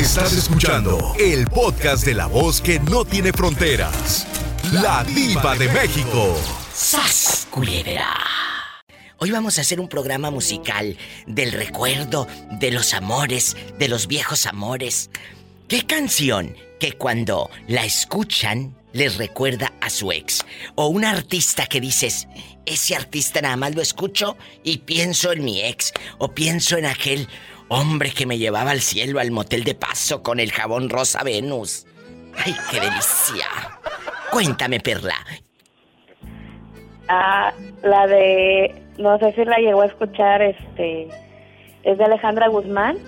Estás escuchando el podcast de la voz que no tiene fronteras. La diva de México. ¡Sas, culebra! Hoy vamos a hacer un programa musical del recuerdo, de los amores, de los viejos amores. ¿Qué canción que cuando la escuchan les recuerda a su ex? O un artista que dices, ese artista nada más lo escucho y pienso en mi ex. O pienso en aquel hombre que me llevaba al cielo al motel de paso con el jabón rosa Venus. ¡Ay, qué delicia! Cuéntame, Perla. Ah, la de, no sé si la llegó a escuchar, este, es de Alejandra Guzmán.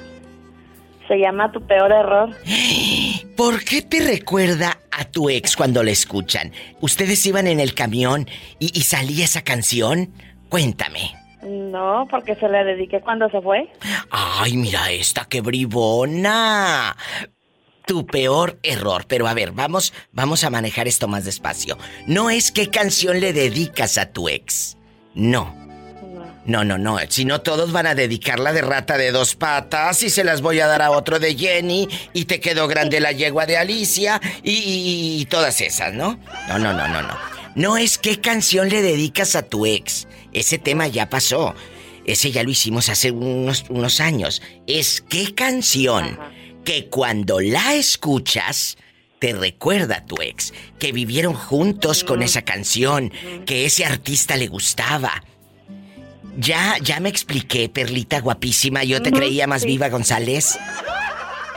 Se llama Tu peor error. ¿Por qué te recuerda a tu ex cuando la escuchan? ¿Ustedes iban en el camión y, y salía esa canción? Cuéntame. No, porque se la dediqué cuando se fue. Ay, mira esta, qué bribona. Tu peor error. Pero a ver, vamos, vamos a manejar esto más despacio. No es qué canción le dedicas a tu ex. No. No, no, no. Si no, todos van a dedicarla de rata de dos patas y se las voy a dar a otro de Jenny y te quedó grande la yegua de Alicia y, y- y todas esas, ¿no? No, no, no, no, no. No es qué canción le dedicas a tu ex. Ese tema ya pasó. Ese ya lo hicimos hace unos, unos años. Es qué canción que cuando la escuchas te recuerda a tu ex, que vivieron juntos con esa canción, que ese artista le gustaba. Ya, ya me expliqué, Perlita guapísima, yo te creía más sí. viva, González.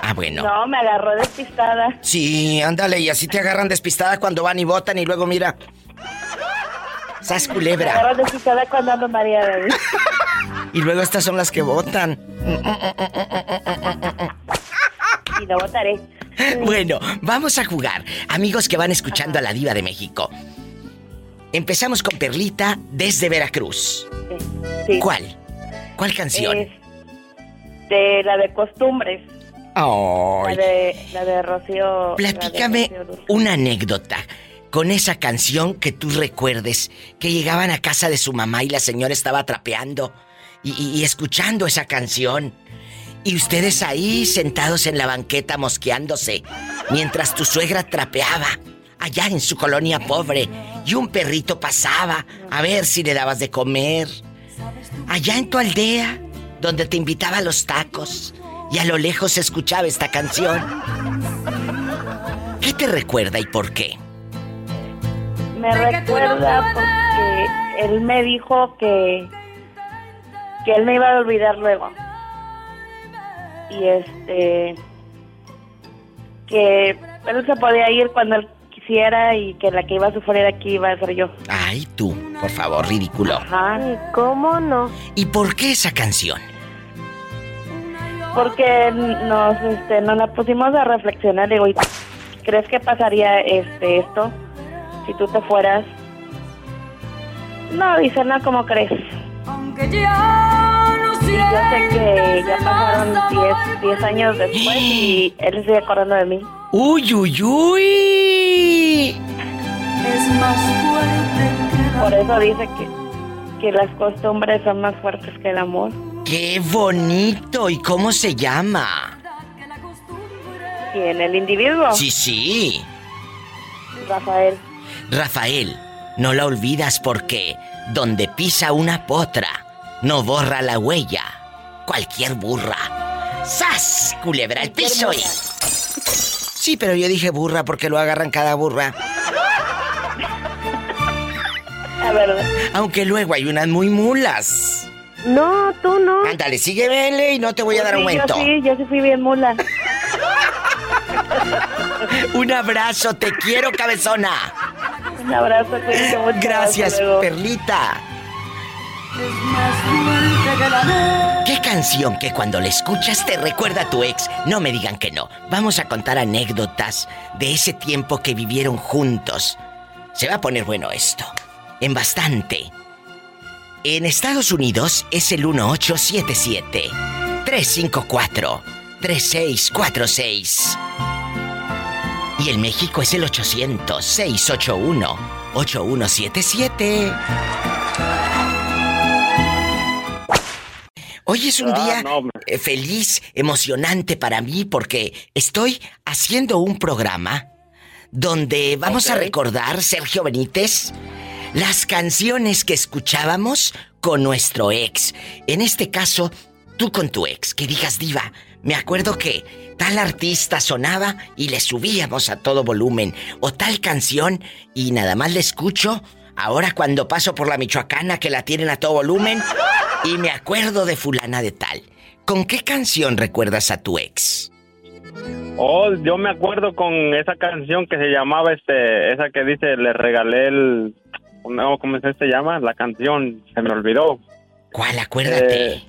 Ah, bueno. No, me agarró despistada. Sí, ándale, y así te agarran despistada cuando van y votan y luego mira. Sas culebra. Y luego estas son las que votan. Y lo votaré. Bueno, vamos a jugar. Amigos que van escuchando a la diva de México. Empezamos con Perlita desde Veracruz. Sí. ¿Cuál? ¿Cuál canción? Es de la de costumbres. La de, la de Rocío. la de platícame Rocío Dúrcal. una anécdota con esa canción que tú recuerdes, que llegaban a casa de su mamá y la señora estaba trapeando y, escuchando esa canción. Y ustedes ahí sentados en la banqueta mosqueándose, mientras tu suegra trapeaba allá en su colonia pobre y un perrito pasaba a ver si le dabas de comer. Allá en tu aldea, donde te invitaba a los tacos y a lo lejos escuchaba esta canción. ¿Qué te recuerda y por qué? Me recuerda porque él me dijo que que él me iba a olvidar luego. Y este que él se podía ir cuando él quisiera y que la que iba a sufrir aquí iba a ser yo. Ay, tú, por favor, ridículo. Ajá. ¿Cómo no? ¿Y por qué esa canción? Porque nos este nos la pusimos a reflexionar, digo, ¿y ¿crees que pasaría este esto si tú te fueras? No, dice, no, ¿cómo crees? Aunque ya no Y yo sé que ya pasaron 10 10 años después y él se sigue acordando de mí. ¡Uy, uy, uy! es más fuerte que Por eso dice que, que las costumbres son más fuertes que el amor. ¡Qué bonito! ¿Y cómo se llama? Y en el individuo, Sí, sí. Rafael. Rafael, no la olvidas porque donde pisa una potra, no borra la huella. Cualquier burra. ¡Sas! Culebra el piso y... Sí, pero yo dije burra porque lo agarran cada burra. La verdad. Aunque luego hay unas muy mulas. No, tú no. Ándale, sígueme y no te voy a dar Sí, aumento. Yo sí, yo sí fui bien mula. Un abrazo, te quiero, cabezona. Un abrazo, cuídate mucho. Gracias. Perlita. es más fuerte que el amor. ¿Qué canción que cuando la escuchas te recuerda a tu ex? No me digan que no. Vamos a contar anécdotas de ese tiempo que vivieron juntos. Se va a poner bueno esto. En bastante. En Estados Unidos es el 1877 354 3646. Y en México es el 800 681 8177. Hoy es un Ah, día no, eh, feliz, emocionante para mí porque estoy haciendo un programa donde vamos a recordar, Sergio Benítez, las canciones que escuchábamos con nuestro ex. En este caso, tú con tu ex, que digas diva, me acuerdo que tal artista sonaba y le subíamos a todo volumen, o tal canción y nada más le escucho ahora cuando paso por la Michoacana que la tienen a todo volumen y me acuerdo de fulana de tal. ¿Con qué canción recuerdas a tu ex? Oh, yo me acuerdo con esa canción que se llamaba, este, esa que dice, le regalé el, no, ¿cómo se llama? La canción, se me olvidó. ¿Cuál? Acuérdate. Eh,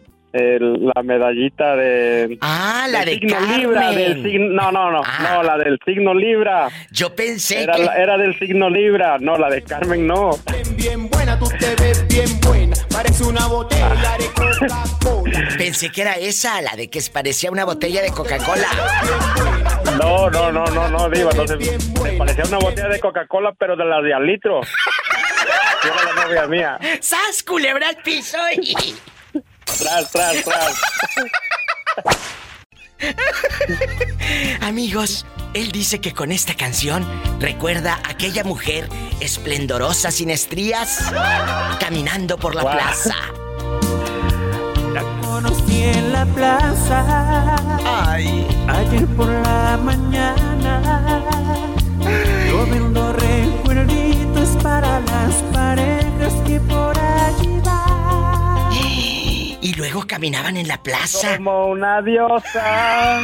la medallita de. Ah, la de signo Carmen. Libra. Del signo, no, no, no, Ah. no, la del signo Libra. Yo pensé Era, que... la- era del signo Libra, no, la de Carmen no. Bien, bien buena, tú te ves bien buena. Parece una botella de Coca-Cola. Pensé que era esa, la de que parecía una botella de Coca-Cola. No, no, no, no, no, Diva, no se, se parecía una botella de Coca-Cola, pero de las de al litro. Era la novia mía. ¡Sas, culebra al piso! y- Tras, tras, tras. Amigos, él dice que con esta canción recuerda a aquella mujer esplendorosa sin estrías caminando por la plaza. La conocí en la plaza. Ay. Ayer por la mañana. Caminaban en la plaza. Como una diosa.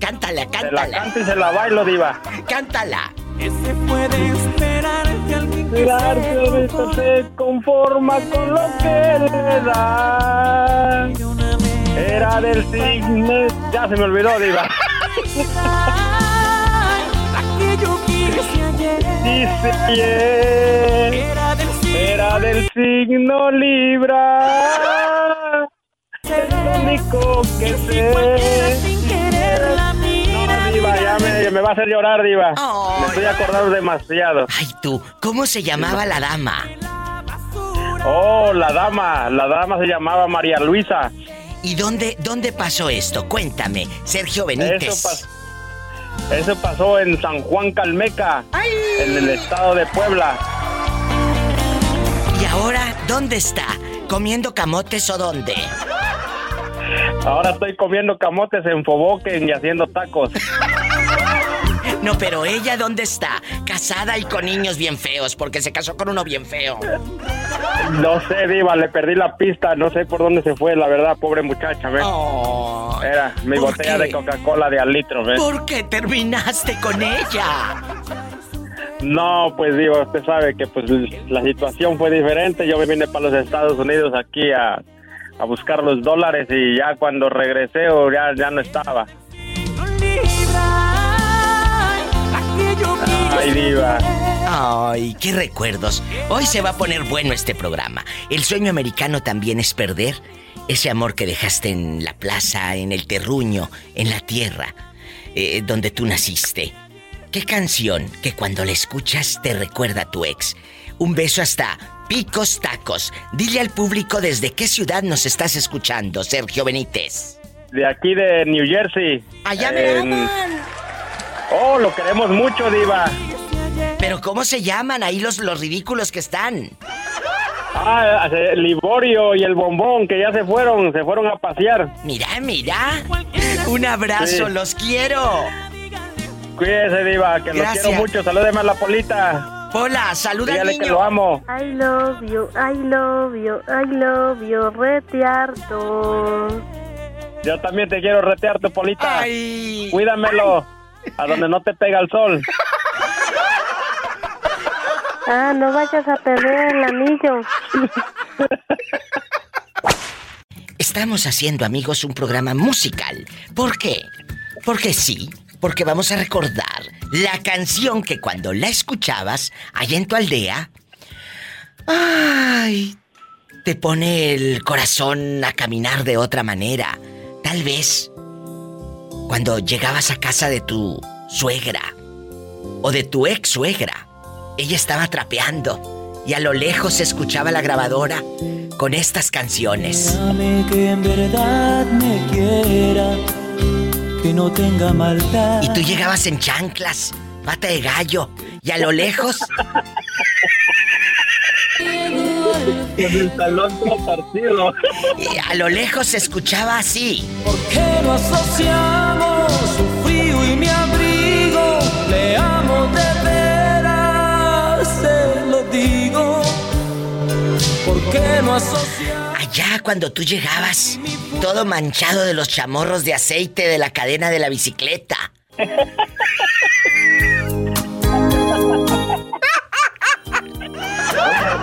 Cántala, Se la cántala, canto y se la bailo, Diva. cántala. ¿Qué se puede esperar que alguien que Mirar se que ahorita enojó se conforma con lo que le da. Era del signo. Ya se me olvidó, Diva. Que Dice bien. era del signo Era del signo Libra. El único que sé. sin querer la No, mira. Diva, ya me, me va a hacer llorar, Diva. Me estoy acordando demasiado. Ay, tú, ¿cómo se llamaba la dama? Oh, la dama. La dama se llamaba María Luisa. ¿Y dónde, dónde pasó esto? Cuéntame, Sergio Benítez. Eso, pas- eso pasó en San Juan Calmeca, en el estado de Puebla. ¿Y ahora dónde está? ¿Comiendo camotes o dónde? Ahora estoy comiendo camotes en Foboken y haciendo tacos. No, pero ella dónde está? Casada y con niños bien feos, porque se casó con uno bien feo. No sé, Diva, le perdí la pista, no sé por dónde se fue, la verdad, pobre muchacha, ¿ves? Oh, Era mi ¿por botella qué? de Coca-Cola de al litro, ¿ves? ¿Por qué terminaste con ella? No, pues Diva, usted sabe que pues la situación fue diferente. Yo me vine para los Estados Unidos aquí a, a buscar los dólares y ya cuando regresé oh, ya, ya no estaba. Ay, Diva. Ay, qué recuerdos. Hoy se va a poner bueno este programa. El sueño americano también es perder ese amor que dejaste en la plaza, en el terruño, en la tierra, eh, donde tú naciste. ¿Qué canción que cuando la escuchas te recuerda a tu ex? Un beso hasta Picos Tacos. Dile al público desde qué ciudad nos estás escuchando, Sergio Benítez. De aquí de New Jersey. Allá me En- aman. Oh, lo queremos mucho, Diva. Pero ¿cómo se llaman ahí los, los ridículos que están? Ah, Liborio y el bombón que ya se fueron, se fueron a pasear. Mira, mira. Un abrazo, Sí. los quiero. Cuídese, Diva, que los quiero mucho. Salúdeme a la polita. Hola, saluda al Dígale niño. que lo amo. I love you, I love you, I love you, retearto. Yo también te quiero retear tu polita. Ay. Cuídamelo. A donde no te pega el sol. Ah, no vayas a perder el anillo. Estamos haciendo, amigos, un programa musical. ¿Por qué? Porque sí, porque vamos a recordar la canción que cuando la escuchabas allá en tu aldea, ay, te pone el corazón a caminar de otra manera. Tal vez cuando llegabas a casa de tu suegra o de tu ex suegra, ella estaba trapeando y a lo lejos se escuchaba la grabadora con estas canciones. Déjame que en verdad me quiera, que no tenga maldad. Y tú llegabas en chanclas, pata de gallo, y a lo lejos, En el salón todo partido. y a lo lejos se escuchaba así. ¿Por qué no asociamos su frío y mi abrigo? Le amo de veras, se lo digo. ¿Por qué no asociamos? Allá cuando tú llegabas, todo manchado de los chamorros de aceite de la cadena de la bicicleta.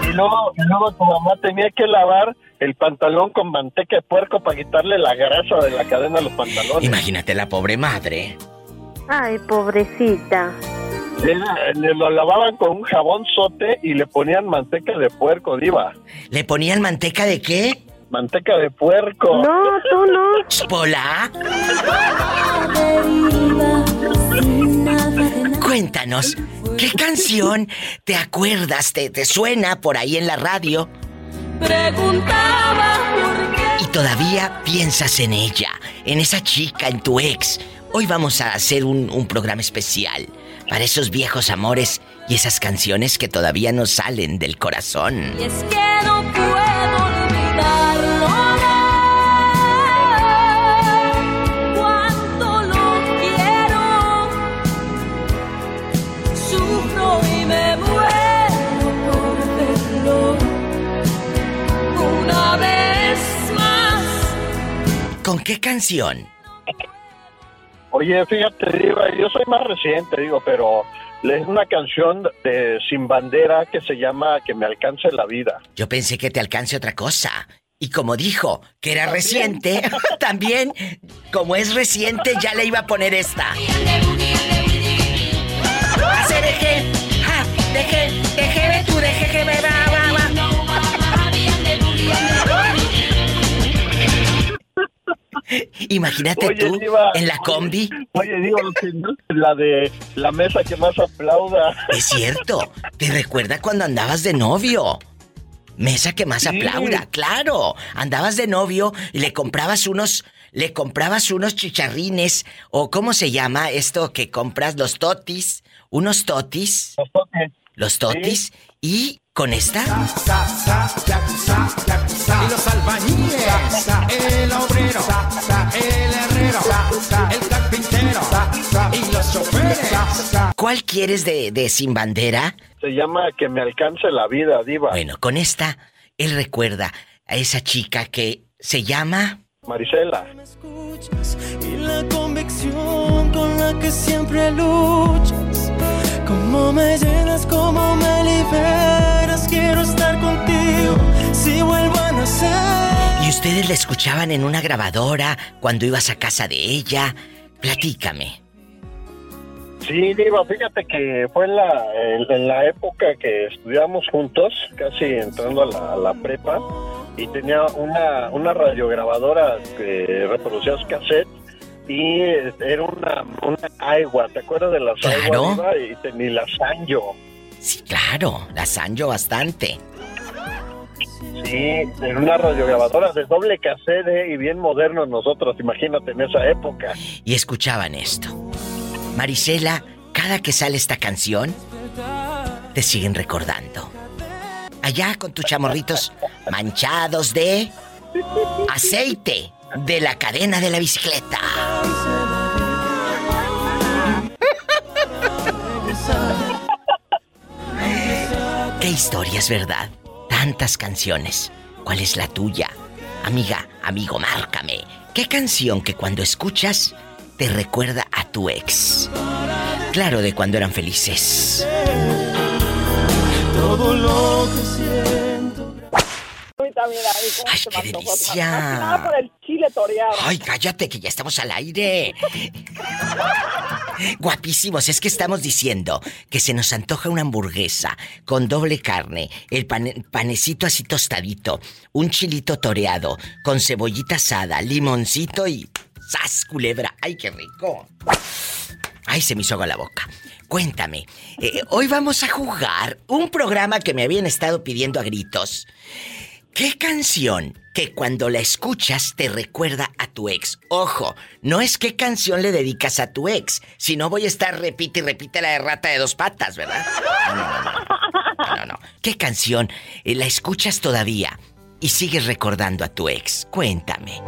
Y luego, y luego tu mamá tenía que lavar el pantalón con manteca de puerco para quitarle la grasa de la cadena a los pantalones. Imagínate la pobre madre. Ay, pobrecita. Era- le lo lavaban con un jabón sote y le ponían manteca de puerco, diva. ¿Le ponían manteca de qué? Manteca de puerco. No, tú no. ¿Pola? Cuéntanos, ¿qué canción te acuerdas, te, te suena por ahí en la radio Preguntaba por qué. y todavía piensas en ella, en esa chica, en tu ex? Hoy vamos a hacer un, un programa especial para esos viejos amores y esas canciones que todavía no salen del corazón. Y es que no ¿Con qué canción? Oye, fíjate, yo soy más reciente, digo, pero es una canción de Sin Bandera que se llama Que me alcance la vida. Yo pensé que te alcance otra cosa. Y como dijo que era reciente, también, como es reciente, ya le iba a poner esta. Imagínate Oye, tú Diva, en la combi. Oye, digo, la de la mesa que más aplauda. Es cierto, te recuerda cuando andabas de novio. Mesa que más Sí. aplauda, claro. Andabas de novio y le comprabas unos, le comprabas unos chicharrines o cómo se llama esto que compras los totis, unos totis, Los toques. los totis y con esta Y los albañiles, el obrero, el herrero, el carpintero y los choferes. ¿Cuál quieres de, de sin bandera? Se llama Que me alcance la vida, Diva. Bueno, con esta él recuerda a esa chica que se llama Marisela. y la convicción con la que siempre luchas. Cómo me llenas, cómo me liberas. Quiero estar contigo si vuelvo a nacer. y ustedes la escuchaban en una grabadora cuando ibas a casa de ella. Platícame. Sí, Diva, fíjate que fue en la, en, en la época que estudiamos juntos, casi entrando a la, a la prepa, y tenía una, una radiograbadora que reproducía su cassette y era una, una Aiwa, ¿te acuerdas de las Claro. Y tenía la Sanyo. Sí, claro, la sanjo bastante. Sí, en una radiograbadora de doble cassette eh, y bien modernos nosotros, imagínate, en esa época. Y escuchaban esto. Marisela, cada que sale esta canción, te siguen recordando. Allá con tus chamorritos manchados de aceite de la cadena de la bicicleta. Qué historias, ¿verdad? Tantas canciones. ¿Cuál es la tuya? Amiga, amigo, márcame. ¿Qué canción que cuando escuchas te recuerda a tu ex? Claro, de cuando eran felices. Todo lo que. ¡Ay, qué delicia! Nada por el chile toreado. ¡Ay, cállate, que ya estamos al aire! Guapísimos, es que estamos diciendo que se nos antoja una hamburguesa con doble carne, el pane- panecito así tostadito, un chilito toreado, con cebollita asada, limoncito y... ¡Sas, culebra! ¡Ay, qué rico! ¡Ay, se me hizo agua la boca! Cuéntame, eh, hoy vamos a jugar un programa que me habían estado pidiendo a gritos. ¿Qué canción que cuando la escuchas te recuerda a tu ex? Ojo, no es qué canción le dedicas a tu ex, si no voy a estar repite y repite la de rata de dos patas, ¿verdad? No, no, no. no, no, no. ¿Qué canción eh, la escuchas todavía y sigues recordando a tu ex? Cuéntame.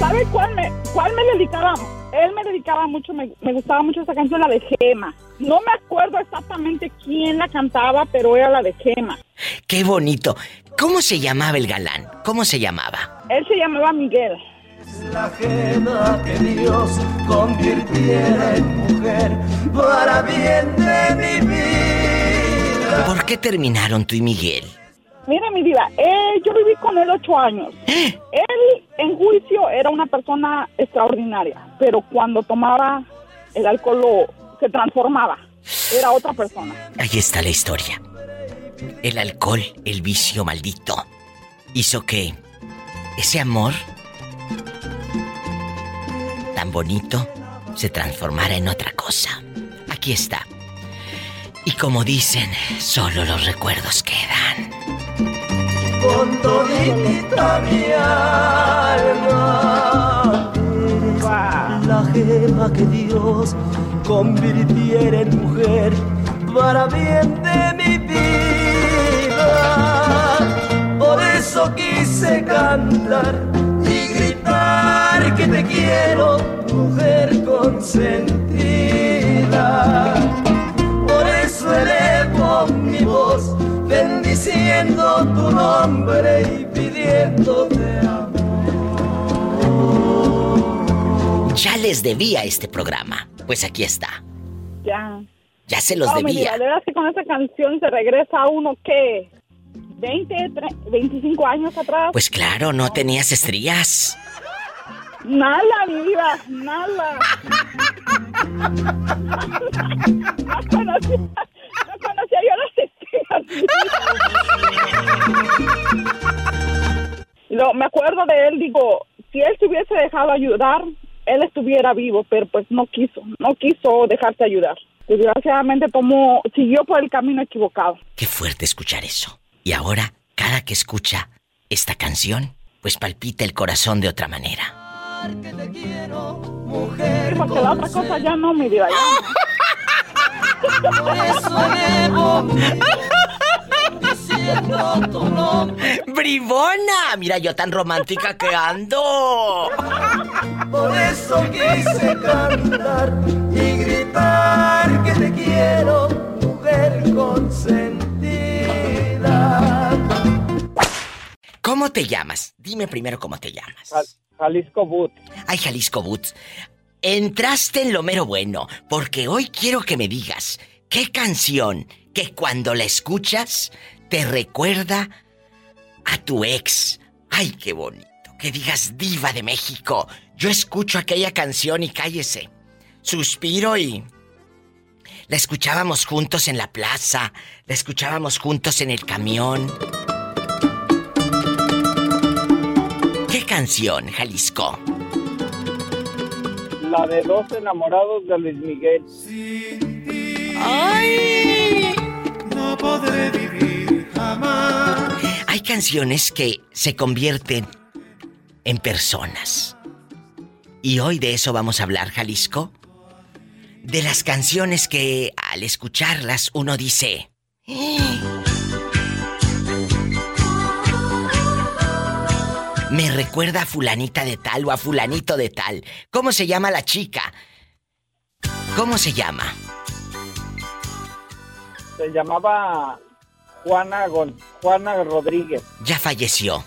¿Sabe cuál me, cuál me dedicaba? Él me dedicaba mucho, me, me gustaba mucho esa canción, la de Gema. No me acuerdo exactamente quién la cantaba, pero era la de Gema. Qué bonito. ¿Cómo se llamaba el galán? ¿Cómo se llamaba? Él se llamaba Miguel. La gema que Dios convirtiera en mujer para bien de mi vida. ¿Por qué terminaron tú y Miguel? Mira, mi vida, eh, yo viví con él ocho años. ¿Eh? Él, en juicio, era una persona extraordinaria, pero cuando tomaba el alcohol lo- se transformaba. Era otra persona. Ahí está la historia. El alcohol, el vicio maldito, hizo que ese amor tan bonito se transformara en otra cosa. Aquí está. Y como dicen, solo los recuerdos quedan. Con todita mi alma. La gema que Dios convirtiera en mujer para bien de mi vida. Por eso quise cantar y gritar que te quiero, mujer consentida. Bendiciendo tu nombre y pidiéndote amor. Ya les debía este programa. Pues aquí está. Ya. Ya se los No, mi debía. vida, de verdad que con esa canción se regresa a uno que 20, tre- 25 años atrás. Pues claro, no tenías estrías. Nada, mi vida, nada. no conocía, no conocía yo Lo, me acuerdo de él, digo, si él se hubiese dejado ayudar, él estuviera vivo, pero pues no quiso, no quiso dejarse ayudar. Desgraciadamente tomó, siguió por el camino equivocado. Qué fuerte escuchar eso. Y ahora, cada que escucha esta canción, pues palpita el corazón de otra manera. Que te quiero, mujer Porque la otra cosa ya no, mi vida, ya no. Por eso voz, diciendo tu nombre. ¡Bribona! Mira yo tan romántica que ando. Por eso quise cantar y gritar que te quiero, mujer consentida. ¿Cómo te llamas? Dime primero cómo te llamas. Jal- Jalisco Boot. Ay, Jalisco Boots. Entraste en lo mero bueno, porque hoy quiero que me digas qué canción que cuando la escuchas te recuerda a tu ex. Ay, qué bonito. Que digas diva de México. Yo escucho aquella canción y cállese. Suspiro y... La escuchábamos juntos en la plaza, la escuchábamos juntos en el camión. ¿Qué canción, Jalisco? La de dos enamorados de Luis Miguel. ¡Ay! No podré vivir jamás. Hay canciones que se convierten en personas. Y hoy de eso vamos a hablar, Jalisco. De las canciones que al escucharlas uno dice... Me recuerda a fulanita de tal o a fulanito de tal. ¿Cómo se llama la chica? ¿Cómo se llama? Se llamaba Juana, Juana Rodríguez. Ya falleció.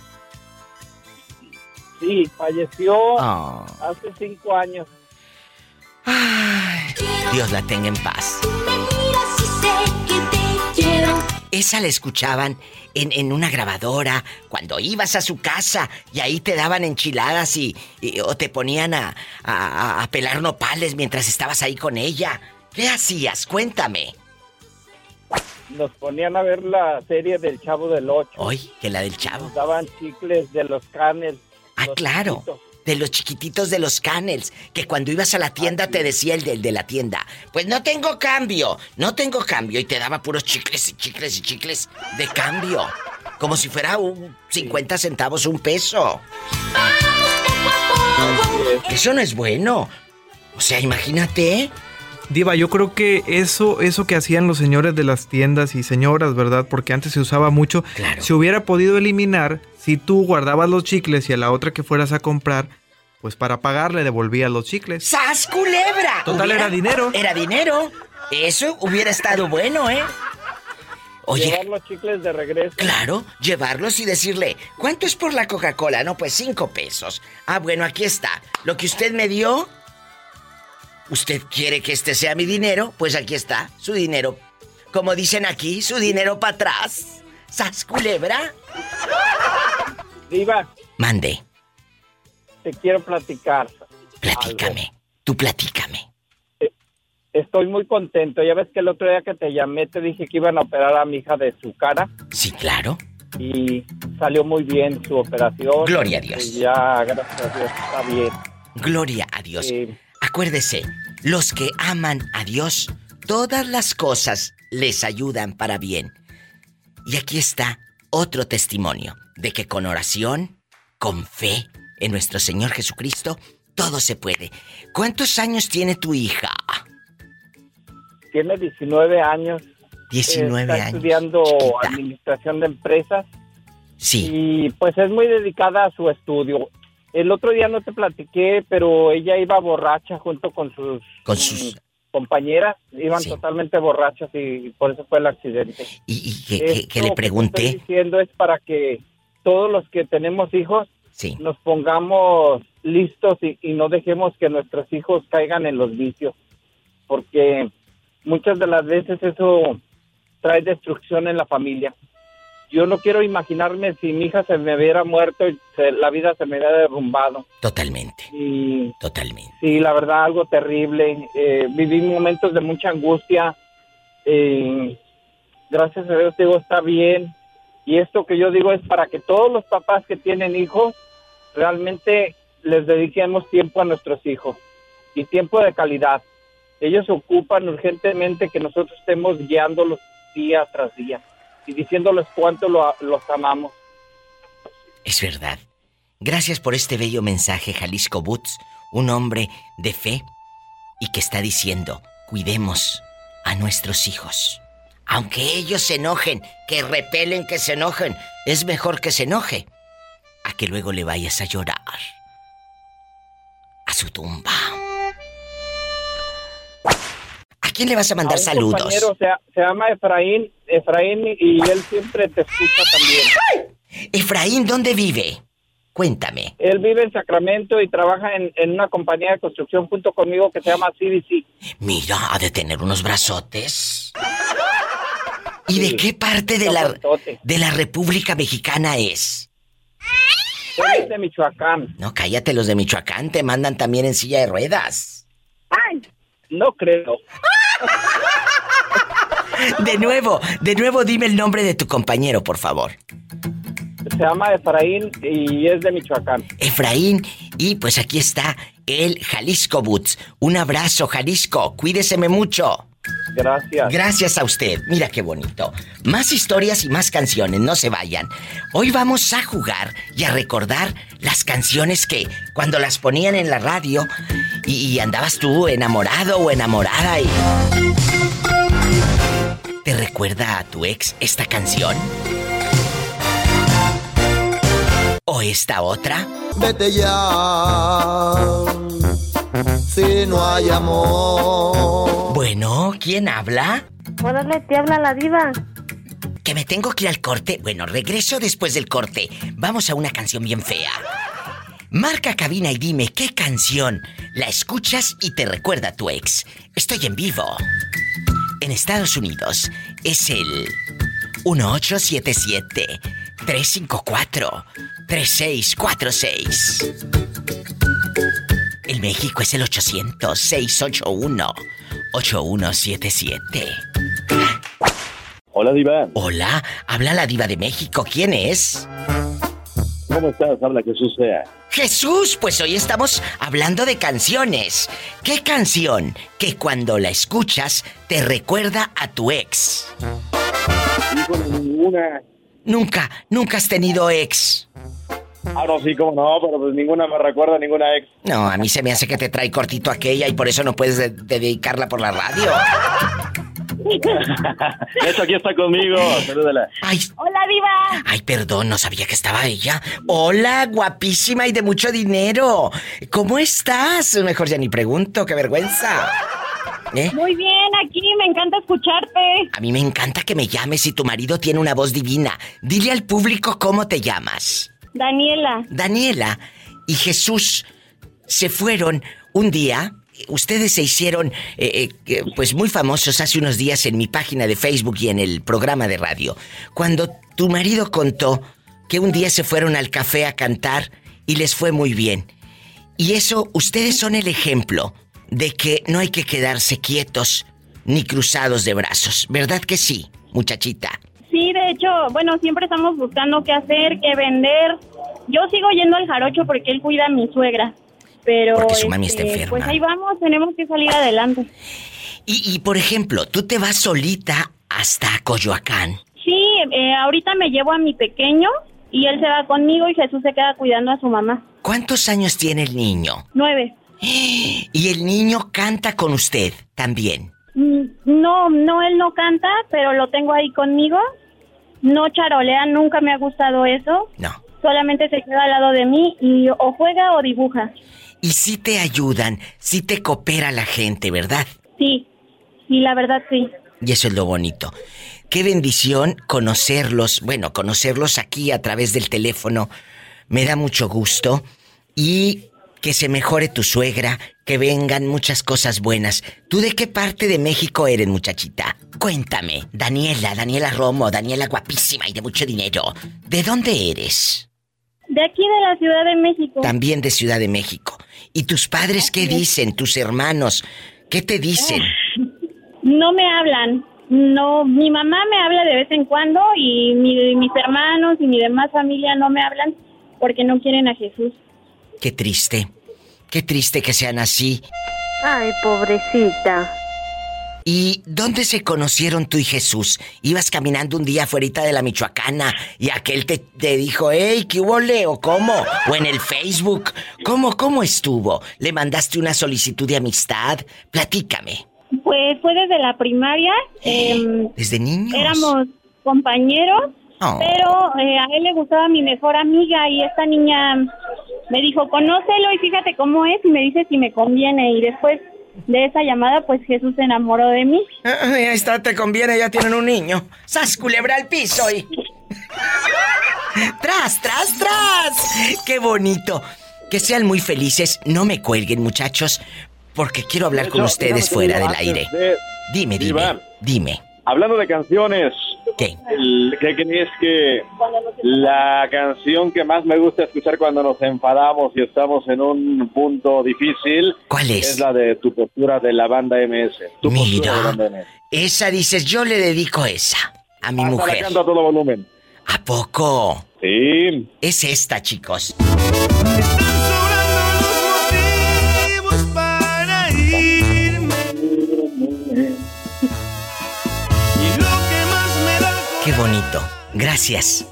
Sí, falleció Oh. hace cinco años. Ay, Dios la tenga en paz. Esa la escuchaban en, en una grabadora cuando ibas a su casa y ahí te daban enchiladas y, y- o te ponían a, a- a pelar nopales mientras estabas ahí con ella. ¿Qué hacías? Cuéntame. Nos ponían a ver la serie del Chavo del Ocho. Hoy, que la del chavo. Nos daban chicles de los canels. Ah, los claro. chiquitos. De los chiquititos de los canels, que cuando ibas a la tienda te decía el del de la tienda, pues no tengo cambio, no tengo cambio, y te daba puros chicles y chicles y chicles de cambio. como si fuera un 50 centavos, un peso. Eso no es bueno. O sea, imagínate. Diva, yo creo que eso, eso que hacían los señores de las tiendas y señoras, ¿verdad? Porque antes se usaba mucho, se hubiera podido eliminar si tú guardabas los chicles y a la otra que fueras a comprar, pues para pagar le devolvías los chicles. ¡Sas culebra! Total, era dinero. Era dinero. Eso hubiera estado bueno, ¿eh? Oye. Llevar los chicles de regreso. Claro, llevarlos y decirle, ¿cuánto es por la Coca-Cola? No, pues cinco pesos. Ah, bueno, aquí está. Lo que usted me dio, ¿usted quiere que este sea mi dinero? Pues aquí está, su dinero. Como dicen aquí, su dinero para atrás. ¿Sas culebra? Diva. Mande. Te quiero platicar. Platícame. Tú platícame. Estoy muy contento. Ya ves que el otro día que te llamé te dije que iban a operar a mi hija de su cara. Sí, claro. Y salió muy bien su operación. Gloria a Dios. Y ya, gracias a Dios, está bien. Gloria a Dios. Acuérdese, los que aman a Dios, todas las cosas les ayudan para bien. Y aquí está otro testimonio de que con oración, con fe en nuestro Señor Jesucristo, todo se puede. ¿Cuántos años tiene tu hija? Tiene 19 años. 19 Está años. estudiando administración de empresas. Sí. Y pues es muy dedicada a su estudio. El otro día no te platiqué, pero ella iba borracha junto con sus, Con sus- compañeras. Iban totalmente borrachas y por eso fue el accidente. Y, que, que- que le pregunté. estoy diciendo es para que todos los que tenemos hijos Sí. nos pongamos listos y, y no dejemos que nuestros hijos caigan en los vicios, porque muchas de las veces eso trae destrucción en la familia. Yo no quiero imaginarme si mi hija se me hubiera muerto y se- la vida se me hubiera derrumbado. Totalmente. Y Totalmente. Sí, la verdad, algo terrible. Eh, viví momentos de mucha angustia. Eh, gracias a Dios, digo, está bien. Y esto que yo digo es para que todos los papás que tienen hijos realmente les dediquemos tiempo a nuestros hijos y tiempo de calidad. Ellos ocupan urgentemente que nosotros estemos guiándolos día tras día y diciéndoles cuánto lo- los amamos. Es verdad. Gracias por este bello mensaje, Jalisco Boots, un hombre de fe y que está diciendo, cuidemos a nuestros hijos. Aunque ellos se enojen, que repelen que se enojen, es mejor que se enoje a que luego le vayas a llorar a su tumba. Quién le vas a mandar A un saludos? compañero se, se llama Efraín, Efraín y él siempre te escucha también. Efraín, ¿dónde vive? Cuéntame. Él vive en Sacramento y trabaja en, en una compañía de construcción junto conmigo que se llama CDC. Mira, ha de tener unos brazotes. ¿Y de qué parte de la, de la República Mexicana es? Él es de Michoacán. No, cállate, los de Michoacán te mandan también en silla de ruedas. No creo. De nuevo, de nuevo dime el nombre de tu compañero, por favor. Se llama Efraín y es de Michoacán. Efraín, y pues aquí está el Jalisco Boots. Un abrazo, Jalisco. Cuídeseme mucho. Gracias. Gracias a usted. Mira qué bonito. Más historias y más canciones, no se vayan. Hoy vamos a jugar y a recordar las canciones que cuando las ponían en la radio y, y andabas tú enamorado o enamorada y... ¿Te recuerda a tu ex esta canción? ¿O esta otra? Vete ya, si no hay amor. Bueno, ¿quién habla? Órale, te habla la diva. Que me tengo que ir al corte. Bueno, regreso después del corte. Vamos a una canción bien fea. Marca cabina y dime qué canción la escuchas y te recuerda a tu ex. Estoy en vivo. En Estados Unidos es el 1877 354 3646. En México es el 800 681 8177. Hola, Diva. Hola, habla la diva de México. ¿Quién es? ¿Cómo estás? Habla Jesús Sea. Jesús, pues hoy estamos hablando de canciones. ¿Qué canción que cuando la escuchas te recuerda a tu ex? Híjole, ninguna. Nunca, nunca has tenido ex. Ah, no, sí, como no, pero pues ninguna me recuerda a ninguna ex. No, a mí se me hace que te trae cortito aquella y por eso no puedes de- de- dedicarla por la radio. Hecho, aquí está conmigo. Salúdala. Ay, Hola, Diva. ay, perdón, no sabía que estaba ella. Hola, guapísima y de mucho dinero. ¿Cómo estás? Mejor ya ni pregunto, qué vergüenza. ¿Eh? Muy bien, aquí me encanta escucharte. A mí me encanta que me llames y tu marido tiene una voz divina. Dile al público cómo te llamas. Daniela. Daniela y Jesús se fueron un día. Ustedes se hicieron, eh, eh, pues muy famosos hace unos días en mi página de Facebook y en el programa de radio. Cuando tu marido contó que un día se fueron al café a cantar y les fue muy bien. Y eso, ustedes son el ejemplo de que no hay que quedarse quietos ni cruzados de brazos. ¿Verdad que sí, muchachita? Sí, de hecho, bueno, siempre estamos buscando qué hacer, qué vender. Yo sigo yendo al jarocho porque él cuida a mi suegra. Pero. Porque su mami está este, enferma. Pues ahí vamos, tenemos que salir adelante. Y, y, por ejemplo, tú te vas solita hasta Coyoacán. Sí, eh, ahorita me llevo a mi pequeño y él se va conmigo y Jesús se queda cuidando a su mamá. ¿Cuántos años tiene el niño? Nueve. Y el niño canta con usted también. Mm, No, no, él no canta, pero lo tengo ahí conmigo. No charolea, nunca me ha gustado eso. No. Solamente se queda al lado de mí y o juega o dibuja. Y sí te ayudan, sí te coopera la gente, ¿verdad? Sí, sí, la verdad sí. Y eso es lo bonito. Qué bendición conocerlos, bueno, conocerlos aquí a través del teléfono. Me da mucho gusto. Y que se mejore tu suegra, que vengan muchas cosas buenas. ¿Tú de qué parte de México eres, muchachita? Cuéntame. Daniela, Daniela Romo, Daniela guapísima y de mucho dinero. ¿De dónde eres? De aquí de la Ciudad de México. También de Ciudad de México. ¿Y tus padres qué dicen? ¿Tus hermanos? ¿Qué te dicen? No me hablan. No, mi mamá me habla de vez en cuando y mi- mis hermanos y mi demás familia no me hablan porque no quieren a Jesús. Qué triste. Qué triste que sean así. Ay, pobrecita. ¿Y dónde se conocieron tú y Jesús? ¿Ibas caminando un día afuera de la Michoacana y aquel te, te dijo, hey, ¿qué hubo, Leo? ¿Cómo? ¿O en el Facebook? ¿Cómo, cómo estuvo? ¿Le mandaste una solicitud de amistad? Platícame. Pues fue desde la primaria. em, ¿Desde niños? éramos compañeros, Oh. pero eh, a él le gustaba mi mejor amiga y esta niña me dijo, conócelo y fíjate cómo es y me dice si me conviene. Y después de esa llamada, pues Jesús se enamoró de mí. Ay, ahí está, te conviene, ya tienen un niño. ¡Sas, culebra al piso y... ¡Tras, tras, tras! ¡Qué bonito! Que sean muy felices. No me cuelguen, muchachos, porque quiero hablar con ustedes fuera del aire. de- Dime, dime, Iván. dime. Hablando de canciones. ¿Qué? el- ¿Qué crees que la canción que más me gusta escuchar cuando nos enfadamos y estamos en un punto difícil? ¿Cuál es? Es la de tu postura de la banda MS. Tu de Mira, banda MS. esa dices, yo le dedico esa a mi Hasta la mujer. canto a todo volumen. ¿A poco? Sí. Es esta, chicos. Gracias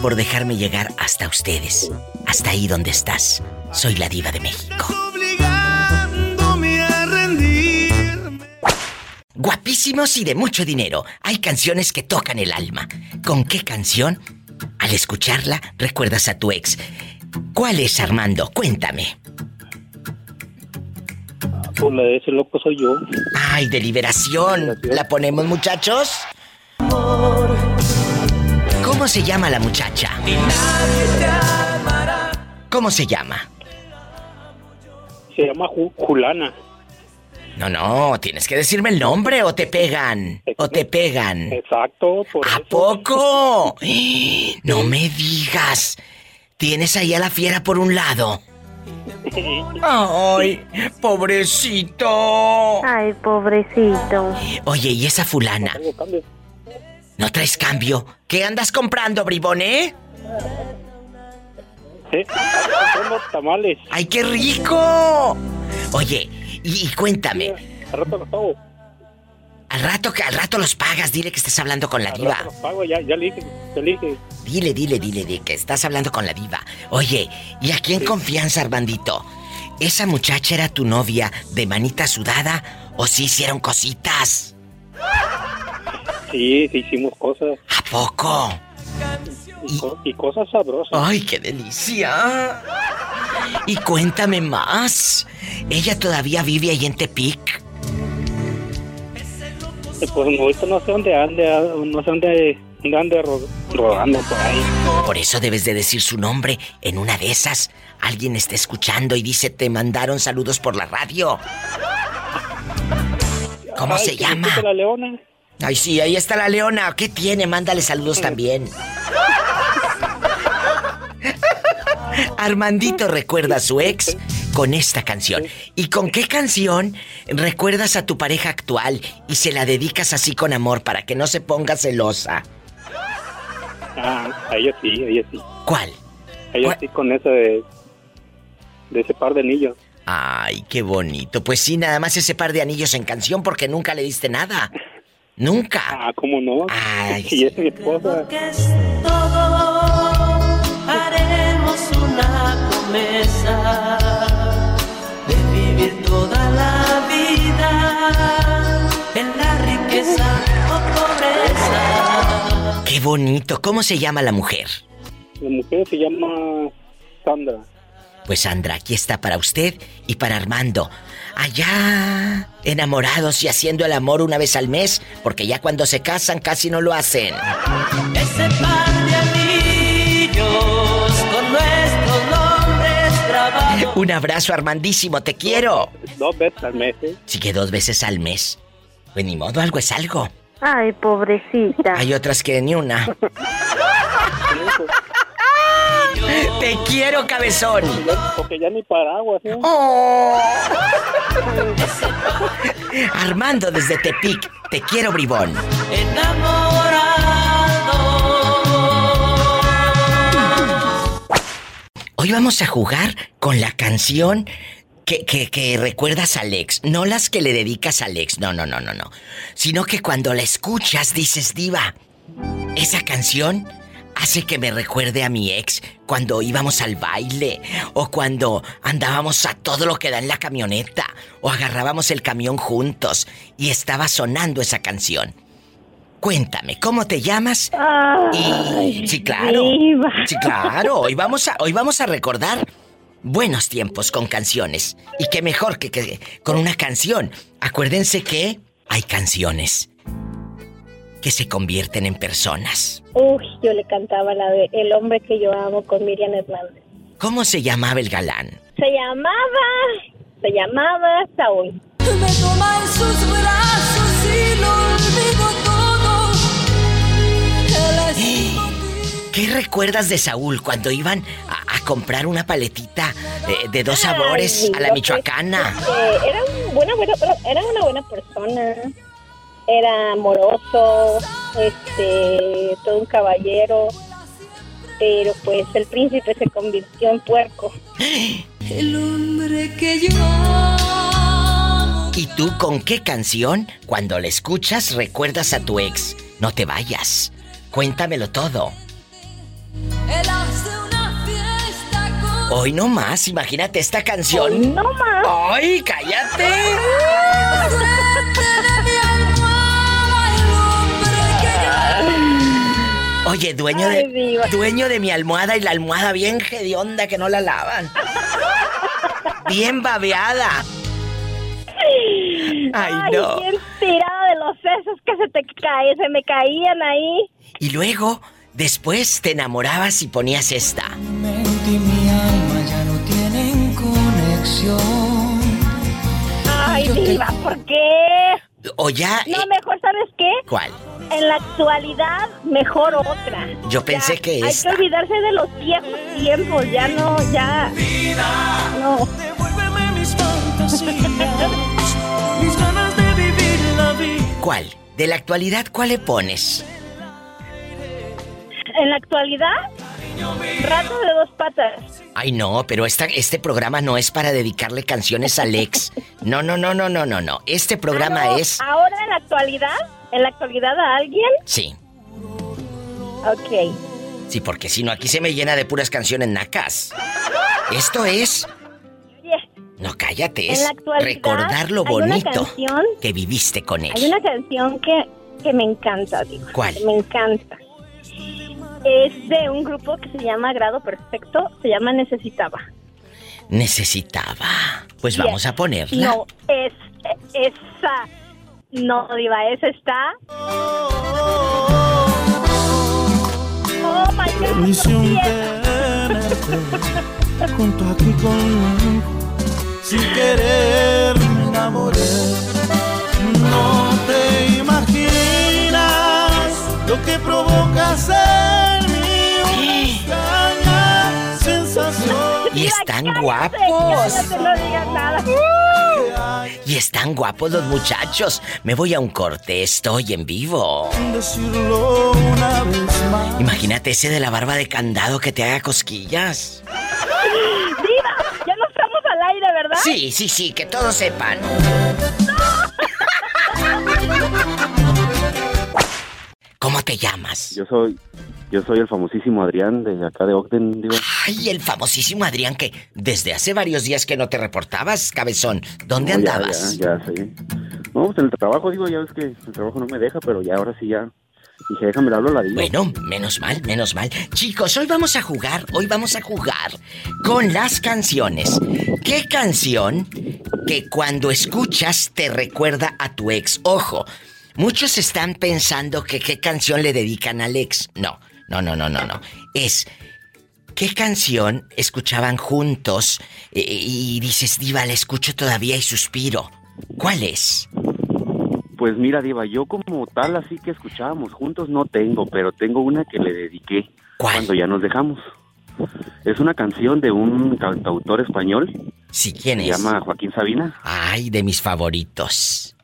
por dejarme llegar hasta ustedes. Hasta ahí donde estás. Soy la diva de México. obligándome a rendirme. Guapísimos y de mucho dinero. Hay canciones que tocan el alma. ¿Con qué canción? Al escucharla, recuerdas a tu ex. ¿Cuál es, Armando? Cuéntame. Por la de ese loco soy yo. Ay, de liberación. ¿La ponemos, muchachos? ¿Cómo se llama la muchacha? ¿Cómo se llama? Se llama Ju- Julana. No, no, tienes que decirme el nombre o te pegan. O te pegan. Exacto, por ¿A poco? No me digas. Tienes ahí a la fiera por un lado. Ay, pobrecito. Ay, pobrecito. Oye, ¿y esa fulana? ¿No traes cambio? ¿Qué andas comprando, bribone? ¿Eh? Comprando tamales. ¡Ay, qué rico! Oye, y, y cuéntame. Al rato los hago. Al rato, que al rato los pagas, dile que estás hablando con la Al diva. rato los pago, ya, ya le dije, ya le dije. Dile, dile, dile, dile que estás hablando con la diva. Oye, ¿y aquí en confianza, Armandito? ¿Esa muchacha era tu novia de manita sudada o sí hicieron cositas? Sí, sí hicimos cosas. ¿A poco? Y, co- y cosas sabrosas. ¡Ay, qué delicia! Y cuéntame más. ¿Ella todavía vive ahí en Tepic? Eh, Pues no, ahorita no sé dónde ande, ah, no sé dónde, ande ro- rodando por ahí. Por eso debes de decir su nombre. En una de esas, alguien está escuchando y dice, te mandaron saludos por la radio. ¿Cómo Ay, se llama? la leona. Ay, sí, ahí está la leona. ¿Qué tiene? Mándale saludos también. Armandito recuerda a su ex con esta canción. ¿Y con qué canción recuerdas a tu pareja actual y se la dedicas así con amor para que no se ponga celosa? Ah, a ella sí, a ella sí. ¿Cuál? A ella sí con ese de, de ese par de anillos. Ay, qué bonito. Pues sí, nada más ese par de anillos en canción porque nunca le diste nada. Nunca. Ah, ¿cómo no? Ay, y es mi esposa. todo haremos una promesa de vivir toda la vida en la riqueza o pobreza. Qué bonito. ¿Cómo se llama la mujer? La mujer se llama Sandra. Pues Sandra, aquí está para usted y para Armando. Allá, enamorados y haciendo el amor una vez al mes, porque ya cuando se casan casi no lo hacen. Ese par de anillos con nuestros nombres grabados. Un abrazo, Armandísimo, te quiero. Dos veces al mes. ¿eh? Sí que dos veces al mes. Pues ni modo, algo es algo. Ay, pobrecita. Hay otras que ni una. Te quiero, cabezón. Porque ya ni paraguas, ¿eh? Oh. Armando desde Tepic, te quiero, bribón. Hoy vamos a jugar con la canción que, que, que recuerdas a Alex. No las que le dedicas a Alex, no, no, no, no, no. Sino que cuando la escuchas dices, diva, esa canción hace que me recuerde a mi ex cuando íbamos al baile o cuando andábamos a todo lo que da en la camioneta o agarrábamos el camión juntos y estaba sonando esa canción. Cuéntame, ¿cómo te llamas? y sí, claro. Sí, claro. Hoy vamos a hoy vamos a recordar buenos tiempos con canciones y qué mejor que, que con una canción. Acuérdense que hay canciones que se convierten en personas. Uy, yo le cantaba la de El hombre que yo amo con Miriam Hernández. ¿Cómo se llamaba el galán? Se llamaba, se llamaba Saúl. Me toma en sus brazos y lo olvido todo. ¿Qué recuerdas de Saúl cuando iban a, a comprar una paletita eh, de dos Ay, sabores a la michoacana? pues, este, era, un buena, buena- era una buena persona. Era amoroso, este, todo un caballero. Pero pues el príncipe se convirtió en puerco. el hombre que yo. ¿Y tú con qué canción, cuando la escuchas, recuerdas a tu ex? No te vayas. Cuéntamelo todo. Hoy no más, imagínate esta canción. Hoy no más. ¡Ay, cállate! Oye, dueño Ay, de diva. dueño de mi almohada y la almohada bien hedionda que no la lavan. Bien babeada. Ay, no. bien tirada de los sesos que se te cae, se me caían ahí. Y luego, después te enamorabas y ponías esta. mente y mi alma ya no tienen conexión. Ay, diva, ¿por qué? O ya. No, eh, mejor, ¿sabes qué? ¿Cuál? En la actualidad, mejor otra. Yo pensé Ya, que Hay esta. que olvidarse de los viejos tiempos, ya no, ya. No. Devuélveme mis fantasías, mis ganas de vivir la vida. ¿Cuál? De la actualidad, ¿cuál le pones? En la actualidad, rato de dos patas. Ay, no, pero esta, este programa no es para dedicarle canciones a Alex. No, no, no, no, no, no, no. Este programa Ah, no, es. Ahora en la actualidad? ¿En la actualidad a alguien? Sí. Ok. Sí, porque si no, aquí se me llena de puras canciones nacas. Esto es. No, cállate, es recordar lo bonito canción- que viviste con él. Hay una canción que, que me encanta, digo. ¿Cuál? Me encanta. Es de un grupo que se llama Grado Perfecto, se llama Necesitaba. Necesitaba. Pues vamos a ponerla. No, es esa. No, Diva, esa está. Oh my God. Misión junto aquí conmigo. Sin querer me enamoré. No te imaginas lo que provocas en están Cállate, guapos. cállate, no digas nada. Y están guapos los muchachos. Me voy a un corte, estoy en vivo. Imagínate ese de la barba de candado que te haga cosquillas. Diva, ya no estamos al aire, ¿verdad? Sí, sí, sí, que todos sepan. ¿Cómo te llamas? Yo soy, yo soy el famosísimo Adrián de acá de Ogden, digo. Ay, el famosísimo Adrián que desde hace varios días que no te reportabas, cabezón. ¿Dónde No, andabas? Ya, ya, sí. No, pues en el trabajo, digo, ya ves que el trabajo no me deja, pero ya ahora sí ya. Dije, déjame le hablo a la diva. Bueno, menos mal, menos mal. Chicos, hoy vamos a jugar, hoy vamos a jugar con las canciones. ¿Qué canción que cuando escuchas te recuerda a tu ex? Ojo, muchos están pensando que qué canción le dedican al ex. No, no, no, no, no, no. Es ¿Qué canción escuchaban juntos eh, y dices, Diva, la escucho todavía y suspiro? ¿Cuál es? Pues mira, Diva, yo como tal, así que escuchábamos juntos, no tengo, pero tengo una que le dediqué cuando ya nos dejamos. Es una canción de un cantautor español. Sí, ¿quién Se es? llama Joaquín Sabina. Ay, de mis favoritos.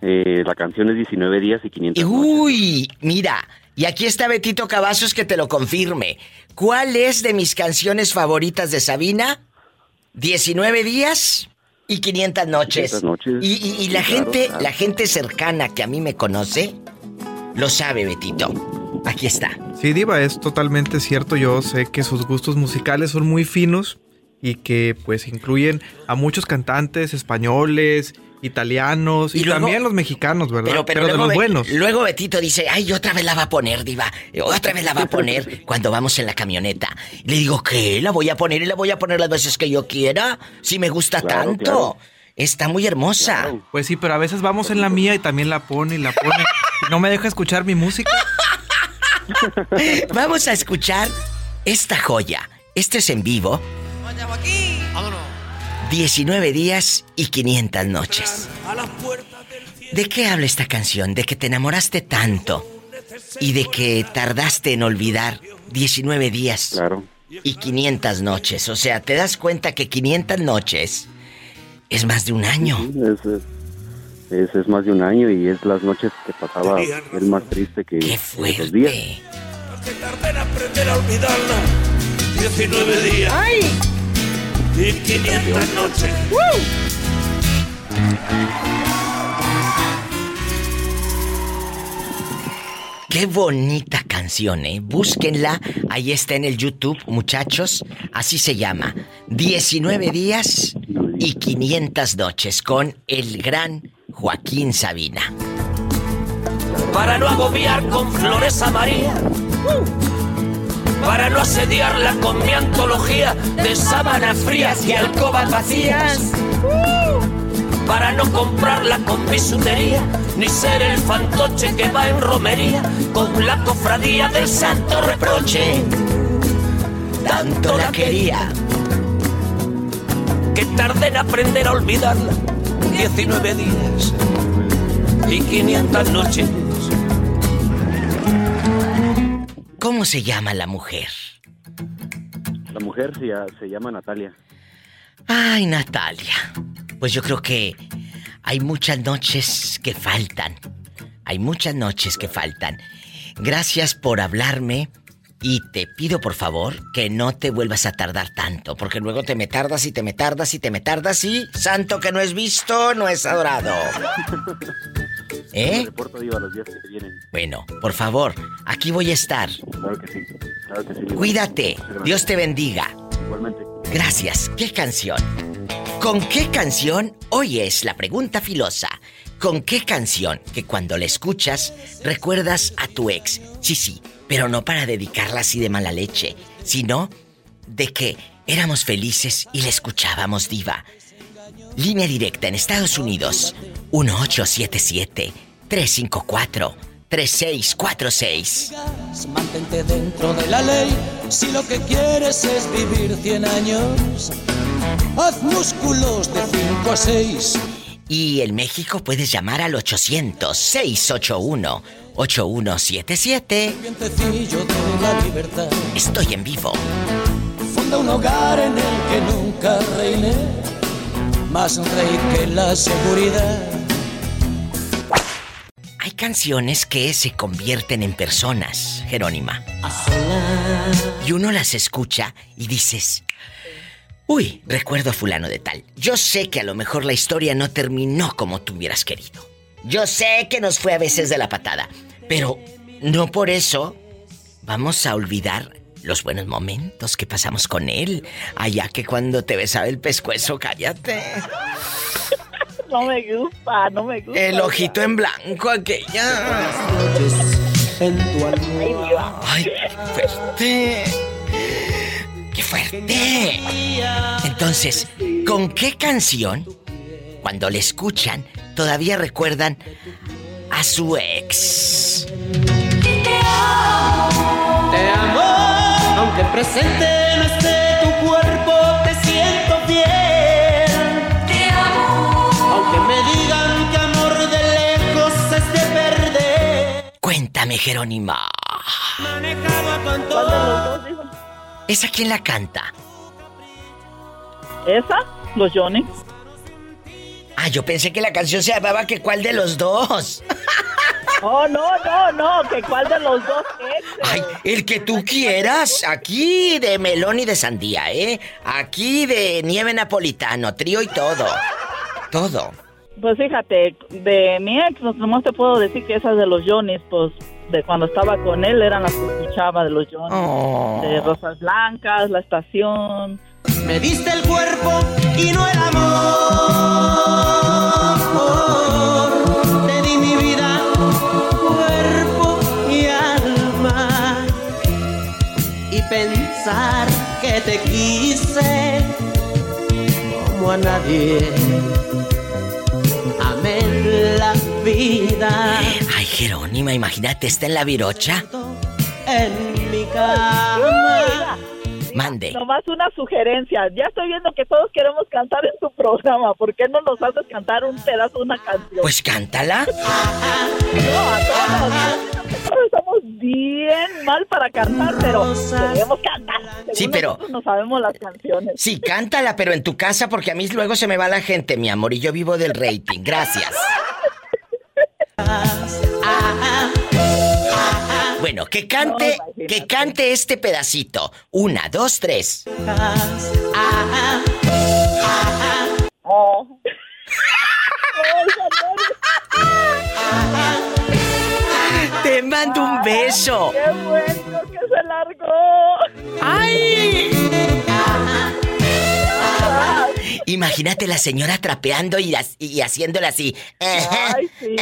Eh, la canción es 19 días y 500 Uy, mira, y aquí está Betito Cavazos que te lo confirme. ¿Cuál es de mis canciones favoritas de Sabina? 19 días y 500 noches. 500 noches. Y, y- y la claro, gente, claro. la gente cercana que a mí me conoce, lo sabe, Betito. Aquí está. Sí, Diva, es totalmente cierto. Yo sé que sus gustos musicales son muy finos y que pues incluyen a muchos cantantes españoles, italianos y, Y luego- también los mexicanos, ¿verdad? Pero, pero, de luego, los Be- buenos. luego Betito dice, ay, otra vez la va a poner, diva. Otra vez la va a poner cuando vamos en la camioneta. Le digo, ¿qué? La voy a poner y la voy a poner las veces que yo quiera. Si me gusta Claro, tanto. claro. Está muy hermosa. Pues sí, pero a veces vamos en la mía y también la pone y la pone. y no me deja escuchar mi música. Vamos a escuchar esta joya. Este es en vivo. 19 días y 500 noches. ¿De qué habla esta canción? De que te enamoraste tanto y de que tardaste en olvidar 19 días y 500 noches. O sea, te das cuenta que 500 noches es más de un año. Es, es, es- es más de un año y es las noches que pasaba el más triste que esos días. aprender a olvidarla. 19 días. Y 500 noches. Qué bonita canción, ¿eh? Búsquenla, ahí está en el YouTube, muchachos. Así se llama. 19 días y 500 noches con el gran Joaquín Sabina. Para no agobiar con flores a María. Para no asediarla con mi antología de sábanas frías y alcobas vacías. Para no comprarla con bisutería, ni ser el fantoche que va en romería con la cofradía del santo reproche. Tanto la quería que tardé en aprender a olvidarla. 19 días y 500 noches. ¿Cómo se llama la mujer? La mujer se, llama Natalia. Ay, Natalia. Pues yo creo que hay muchas noches que faltan. Hay muchas noches que faltan. Gracias por hablarme y te pido por favor que no te vuelvas a tardar tanto, porque luego te me tardas y te me tardas y te me tardas y santo que no es visto, no es adorado. ¿Eh? reporto, Diva, los días que vienen. Bueno, por favor, aquí voy a estar. Claro que sí. Claro que sí. Cuídate. Dios te bendiga. Igualmente. Gracias. ¿Qué canción? ¿Con qué canción? Hoy es la pregunta filosa. ¿Con qué canción que cuando la escuchas recuerdas a tu ex? Sí, sí, pero no para dedicarla así de mala leche, sino de que éramos felices y la escuchábamos diva. Línea directa en Estados Unidos 1877-354-3646. Mantente dentro de la ley. Si lo que quieres es vivir 100 años, haz músculos de 5 a 6. Y en México puedes llamar al 800-681-8177. Vientecillo de la libertad. Estoy en vivo. Funda un hogar en el que nunca reine, más rey que la seguridad. Hay canciones que se convierten en personas, Jerónima. Y uno las escucha y dices, uy, recuerdo a fulano de tal. Yo sé que a lo mejor la historia no terminó como tú hubieras querido. Yo sé que nos fue a veces de la patada, pero no por eso vamos a olvidar los buenos momentos que pasamos con él. Allá que cuando te besaba el pescuezo, cállate. No me gusta, no me gusta. El ojito en blanco, aquella. Ay, qué fuerte. ¡Qué fuerte! Entonces, ¿con qué canción, cuando le escuchan, todavía recuerdan a su ex? Te amo, aunque presente no esté tu cuerpo, te siento fiel. Te amo, aunque me digan que amor de lejos es de perder. Cuéntame, Jerónima. Manejado a tu ¿Cuál de antojo. los dos, dijo? ¿Esa quién la canta? ¿Esa? Los Johnny. Ah, yo pensé que la canción se llamaba que cuál de los dos. Oh, no, no, no, que cuál de los dos exes. Ay, el que tú quieras. Aquí de melón y de sandía, ¿eh? Aquí de nieve napolitano, trío y todo. Todo. Pues fíjate, de mi ex, pues, nomás te puedo decir que esas de los Johnny's, pues de cuando estaba con él eran las que escuchaba de los Johnny's. Oh. De Rosas Blancas, La Estación. Me diste el cuerpo y no el amor. Te di mi vida, cuerpo y alma. Y pensar que te quise como a nadie. Amé la vida Ay, Jerónima, imagínate, está en la virocha. en mi cama. Mande. Nomás una sugerencia. Ya estoy viendo que todos queremos cantar en tu programa. ¿Por qué no nos haces cantar un pedazo de una canción? Pues cántala. No, a todos. Todos estamos bien mal para cantar, pero queremos cantar. Según Sí, pero- nosotros no sabemos las canciones. Sí, cántala, pero en tu casa porque a mí luego se me va la gente, mi amor, y yo vivo del rating. Gracias. Bueno, que cante, que cante este pedacito. Una, dos, tres. Oh. Te mando un beso. ¡Qué bueno que se largó! ¡Ay! Imagínate la señora trapeando y, y haciéndola así. Ay, sí.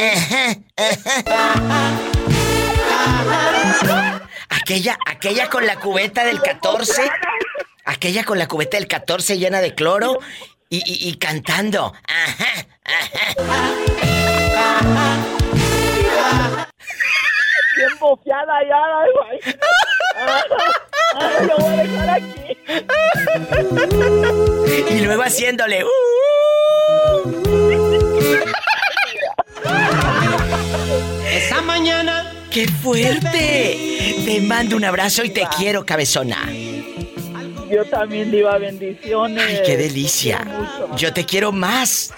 Aquella, aquella con la cubeta del 14. Aquella con la cubeta del 14 llena de cloro y, y- y cantando. Ajá, ajá. Bien bofeada ya. ay, lo voy a dejar aquí. Y luego haciéndole. "Uh". Esa mañana ¡Qué fuerte! Te mando un abrazo y te quiero, cabezona. Yo también, Diva, bendiciones. ¡Ay, qué delicia! Yo te quiero más.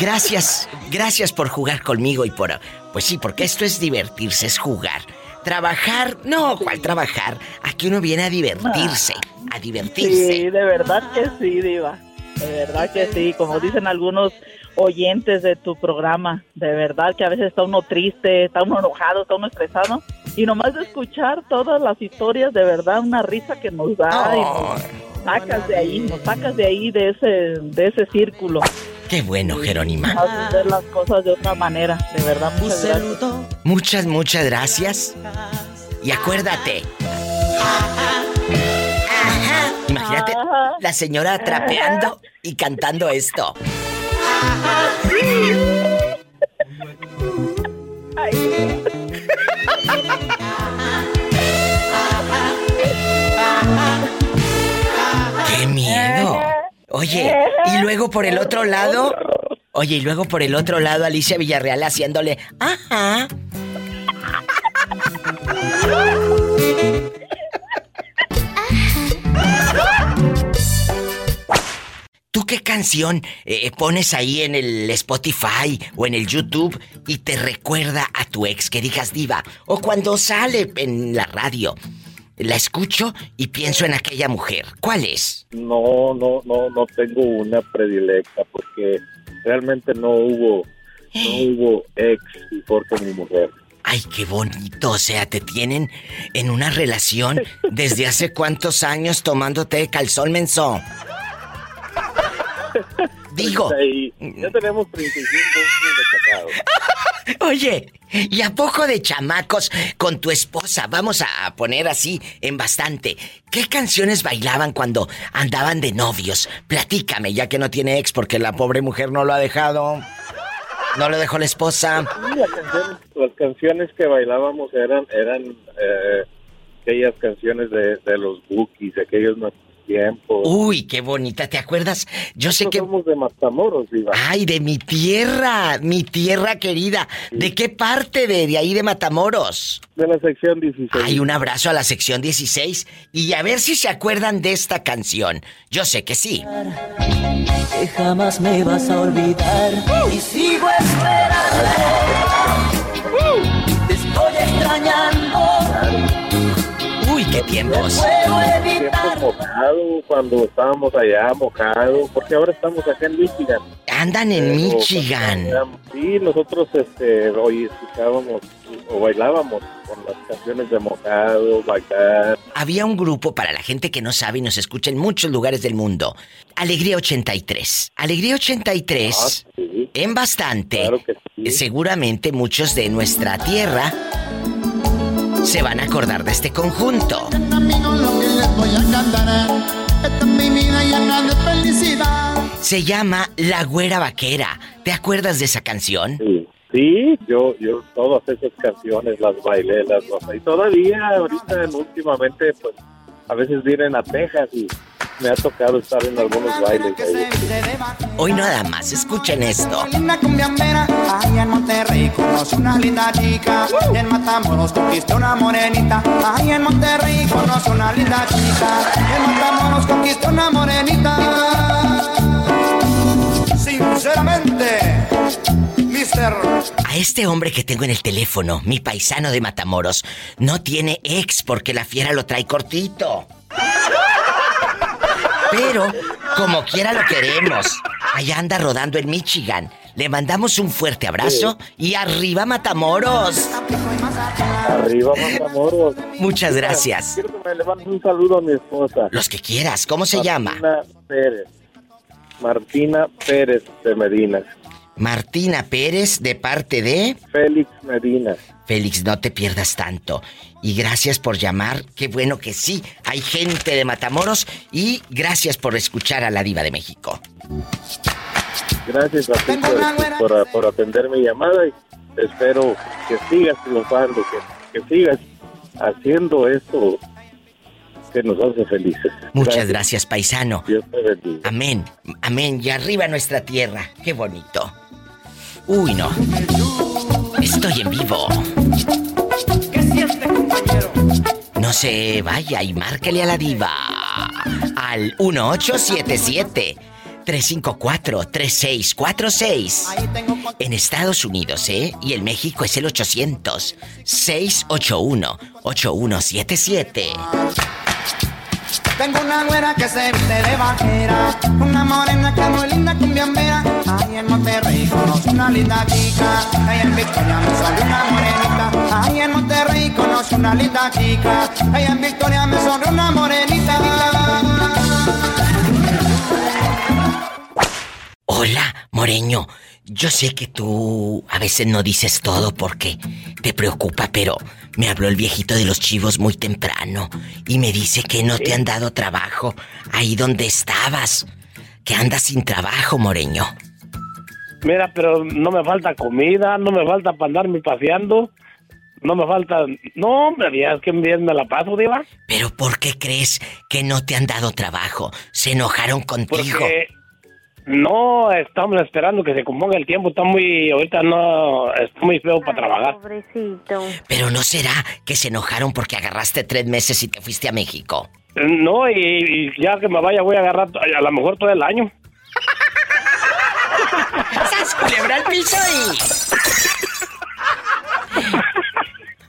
Gracias, gracias por jugar conmigo y por... Pues sí, porque esto es divertirse, es jugar. Trabajar, no, ¿cuál trabajar? Aquí uno viene a divertirse, a Sí, divertirse. de verdad que sí, Diva. De verdad que sí. Como dicen algunos, oyentes de tu programa. De verdad que a veces está uno triste, está uno enojado, está uno estresado. Y nomás de escuchar todas las historias, de verdad, una risa que nos da y nos sacas de ahí, nos sacas de ahí, de ese, de ese círculo. Qué bueno, Jerónima. Haces ver las cosas de otra manera, de verdad, muchas gracias. Muchas, muchas gracias. Y acuérdate. Imagínate la señora trapeando y cantando esto. ¡Qué miedo! Oye, y luego por el otro lado. Oye, y luego por el otro lado Alicia Villarreal haciéndole. ¡Ajá! ¿Tú qué canción eh, pones ahí en el Spotify o en el YouTube y te recuerda a tu ex que digas diva? O cuando sale en la radio, la escucho y pienso en aquella mujer. ¿Cuál es? No, no, no, no tengo una predilecta porque realmente no hubo, no hubo ex mejor que mi mujer. Ay, qué bonito. O sea, te tienen en una relación desde hace cuántos años tomándote calzón menso. Digo. ya tenemos 35 años de Oye, ¿y a poco de chamacos con tu esposa? Vamos a poner así en bastante. ¿Qué canciones bailaban cuando andaban de novios? Platícame, ya que no tiene ex porque la pobre mujer no lo ha dejado. No lo dejó la esposa. las, canciones, que bailábamos eran eran eh, aquellas canciones de, de los Bookies, de aquellos tiempo. Uy, qué bonita, ¿te acuerdas? Yo sé que... somos de Matamoros, Viva. Ay, de mi tierra, mi tierra querida. ¿De qué parte de, de ahí de Matamoros? De la sección 16. Ay, un abrazo a la sección 16 y a ver si se acuerdan de esta canción. Yo sé que sí. Que jamás me vas a olvidar y sigo esperando. Qué tiempos. Tiempos mojado, cuando estábamos allá mojado, porque ahora estamos acá en Michigan. Andan en Michigan. Sí, nosotros este, hoy escuchábamos o bailábamos con las canciones de mojado, bailar. Había un grupo para la gente que no sabe y nos escucha en muchos lugares del mundo. Alegría 83. Alegría 83. Ah, en bastante. Claro que sí. Seguramente muchos de nuestra tierra se van a acordar de este conjunto. Se llama La Güera Vaquera. ¿Te acuerdas de esa canción? Sí. Sí, yo, yo todas esas canciones las bailé, las y todavía ahorita últimamente pues a veces vienen a Texas y me ha tocado estar en algunos bailes Hoy nada más, escuchen esto. Linda cumbiambera, ahí en Monterrey conoce una linda chica. Y en Matamoros conquistó una morenita. Ahí en Monterrey conoce una linda chica. Y en Matamoros conquistó una morenita. Sinceramente. Mister. A este hombre que tengo en el teléfono, mi paisano de Matamoros, no tiene ex porque la fiera lo trae cortito. Pero, como quiera lo queremos. Allá anda rodando en Michigan. Le mandamos un fuerte abrazo y arriba Matamoros. Arriba Matamoros. Muchas gracias. Quiero que me le un saludo a mi esposa. Los que quieras. ¿Cómo se Martina llama? Pérez. Martina Pérez de Medina. Martina Pérez de parte de... Félix Medina. Félix, no te pierdas tanto. Y gracias por llamar. Qué bueno que sí. Hay gente de Matamoros y gracias por escuchar a la diva de México. Gracias a ti por, por, atender mi llamada y espero que sigas triunfando, que, que sigas haciendo esto que nos hace felices. Muchas gracias, paisano. Dios te bendiga. Amén, amén. Y arriba nuestra tierra. Qué bonito. Uy, no. Estoy en vivo. ¿Qué siente, compañero? No se vaya y márquele a la diva. Al 1877. 354-3646. En Estados Unidos, ¿eh? Y en México es el 800-681-8177. Tengo una güera que se viste de vaquera, una morena que es muy linda cumbiambera. Ahí en Monterrey conocí una linda chica, ahí en Victoria me salió una morenita. Ahí en Monterrey conocí una linda chica, ahí en Victoria me salió una morenita. Hola, Moreño. Yo sé que tú a veces no dices todo porque te preocupa, pero me habló el viejito de los chivos muy temprano y me dice que no te han dado trabajo ahí donde estabas, que andas sin trabajo, Moreño. Mira, pero no me falta comida, no me falta para andarme paseando, no me falta... No, hombre, ya es que bien me la paso, Diva. Pero ¿por qué crees que no te han dado trabajo? ¿Se enojaron contigo? Porque no estamos esperando que se componga el tiempo, está muy... Ahorita no... Está muy feo para trabajar. Pobrecito. Pero no será que se enojaron porque agarraste tres meses y te fuiste a México. No, y, y ya que me vaya voy a agarrar a lo mejor todo el año. ¡Sas culebra al piso y...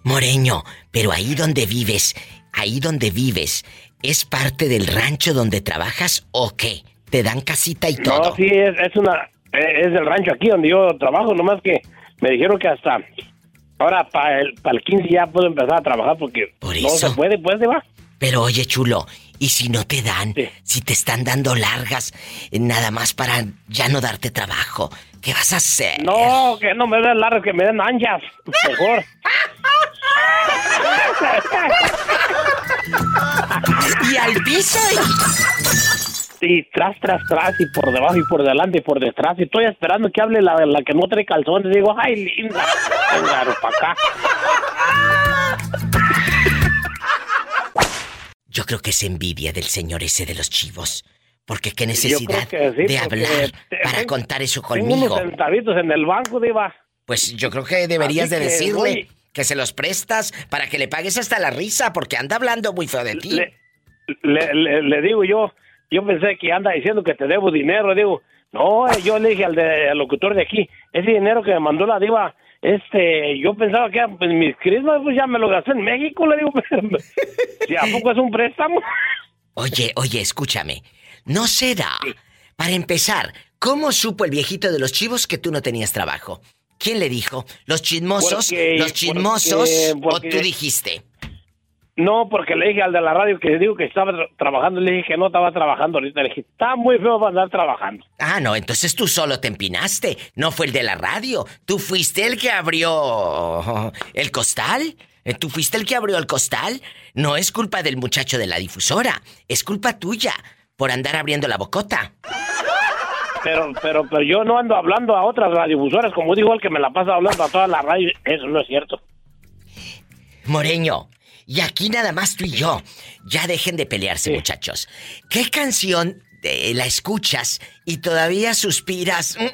Moreño, pero ahí donde vives, ahí donde vives, ¿es parte del rancho donde trabajas o qué? ¿Te dan casita y todo? No, sí, es, es una... Es del rancho aquí donde yo trabajo, nomás que me dijeron que hasta... Ahora para el, para el 15 ya puedo empezar a trabajar porque Por no eso. se puede, pues, Diva. Pero oye, chulo, ¿y si no te dan? Si te están dando largas, eh, nada más para ya no darte trabajo, ¿qué vas a hacer? No, que no me den largas, que me den anchas. Mejor. y al piso y... tras, tras, tras, y por debajo, y por delante, y por detrás. Y estoy esperando que hable la, la que no trae calzones. Digo, ay, linda. Venga, para acá. Yo creo que es envidia del señor ese de los chivos. Porque qué necesidad que sí, de hablar te- para tengo- contar eso Tengo conmigo. unos centavitos en el banco, Diva. Pues yo creo que deberías de que decirle voy- que se los prestas para que le pagues hasta la risa porque anda hablando muy feo de ti. Le, le, le- le digo yo, yo pensé que anda diciendo que te debo dinero. Digo, no, eh, yo le dije al, de, al locutor de aquí, ese dinero que me mandó la diva, este, yo pensaba que pues, mis crismas, pues ya me lo gasté en México, le digo, si a poco es un préstamo. Oye, oye, escúchame. ¿No será? Para empezar, ¿cómo supo el viejito de los chivos que tú no tenías trabajo? ¿Quién le dijo? ¿Los chismosos? Porque- ¿Los chismosos? porque- porque- ¿O tú dijiste? No, porque le dije al de la radio que digo que estaba tra- trabajando, le dije que no estaba trabajando ahorita, le dije, está muy feo para andar trabajando. Ah, no, entonces tú solo te empinaste. No fue el de la radio. Tú fuiste el que abrió el costal. Eh, Tú fuiste el que abrió el costal. No es culpa del muchacho de la difusora. Es culpa tuya por andar abriendo la bocota. Pero, pero, pero yo no ando hablando a otras radiofusoras, como digo el que me la pasa hablando a toda la radio, eso no es cierto. Moreño, y aquí nada más tú y yo. Ya dejen de pelearse, muchachos. ¿Qué canción eh, la escuchas y todavía suspiras?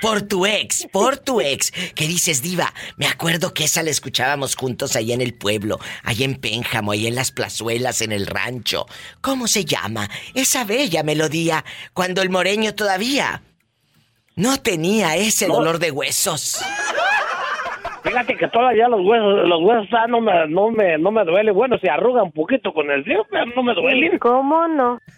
Por tu ex, por tu ex, que dices, diva, me acuerdo que esa la escuchábamos juntos allá en el pueblo, allá en Pénjamo, allá en las plazuelas, en el rancho. ¿Cómo se llama? Esa bella melodía, cuando el moreño todavía no tenía ese No. dolor de huesos. Fíjate que todavía los huesos, los huesos ah, no me, no me, no me duele. Bueno, se arrugan un poquito con el frío, pero no me duelen. ¿Cómo no?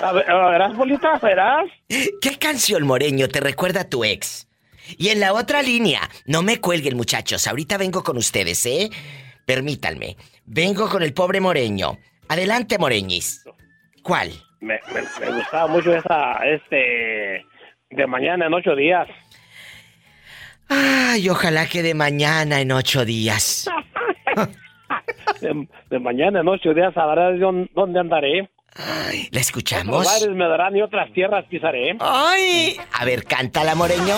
A ver, a verás, bolita, verás. ¿Qué canción moreño te recuerda a tu ex? Y en la otra línea, no me cuelguen muchachos, ahorita vengo con ustedes, ¿eh? Permítanme, vengo con el pobre moreño. Adelante, moreñis. ¿Cuál? Me, me, me gustaba mucho esa, este, de mañana en ocho días. Ay, ojalá que de mañana en ocho días. De, de mañana en ocho días sabrás yo dónde andaré. ¿La escuchamos? Otros aires me darán y otras tierras pisaré. ¡Ay! A ver, cántala, moreño.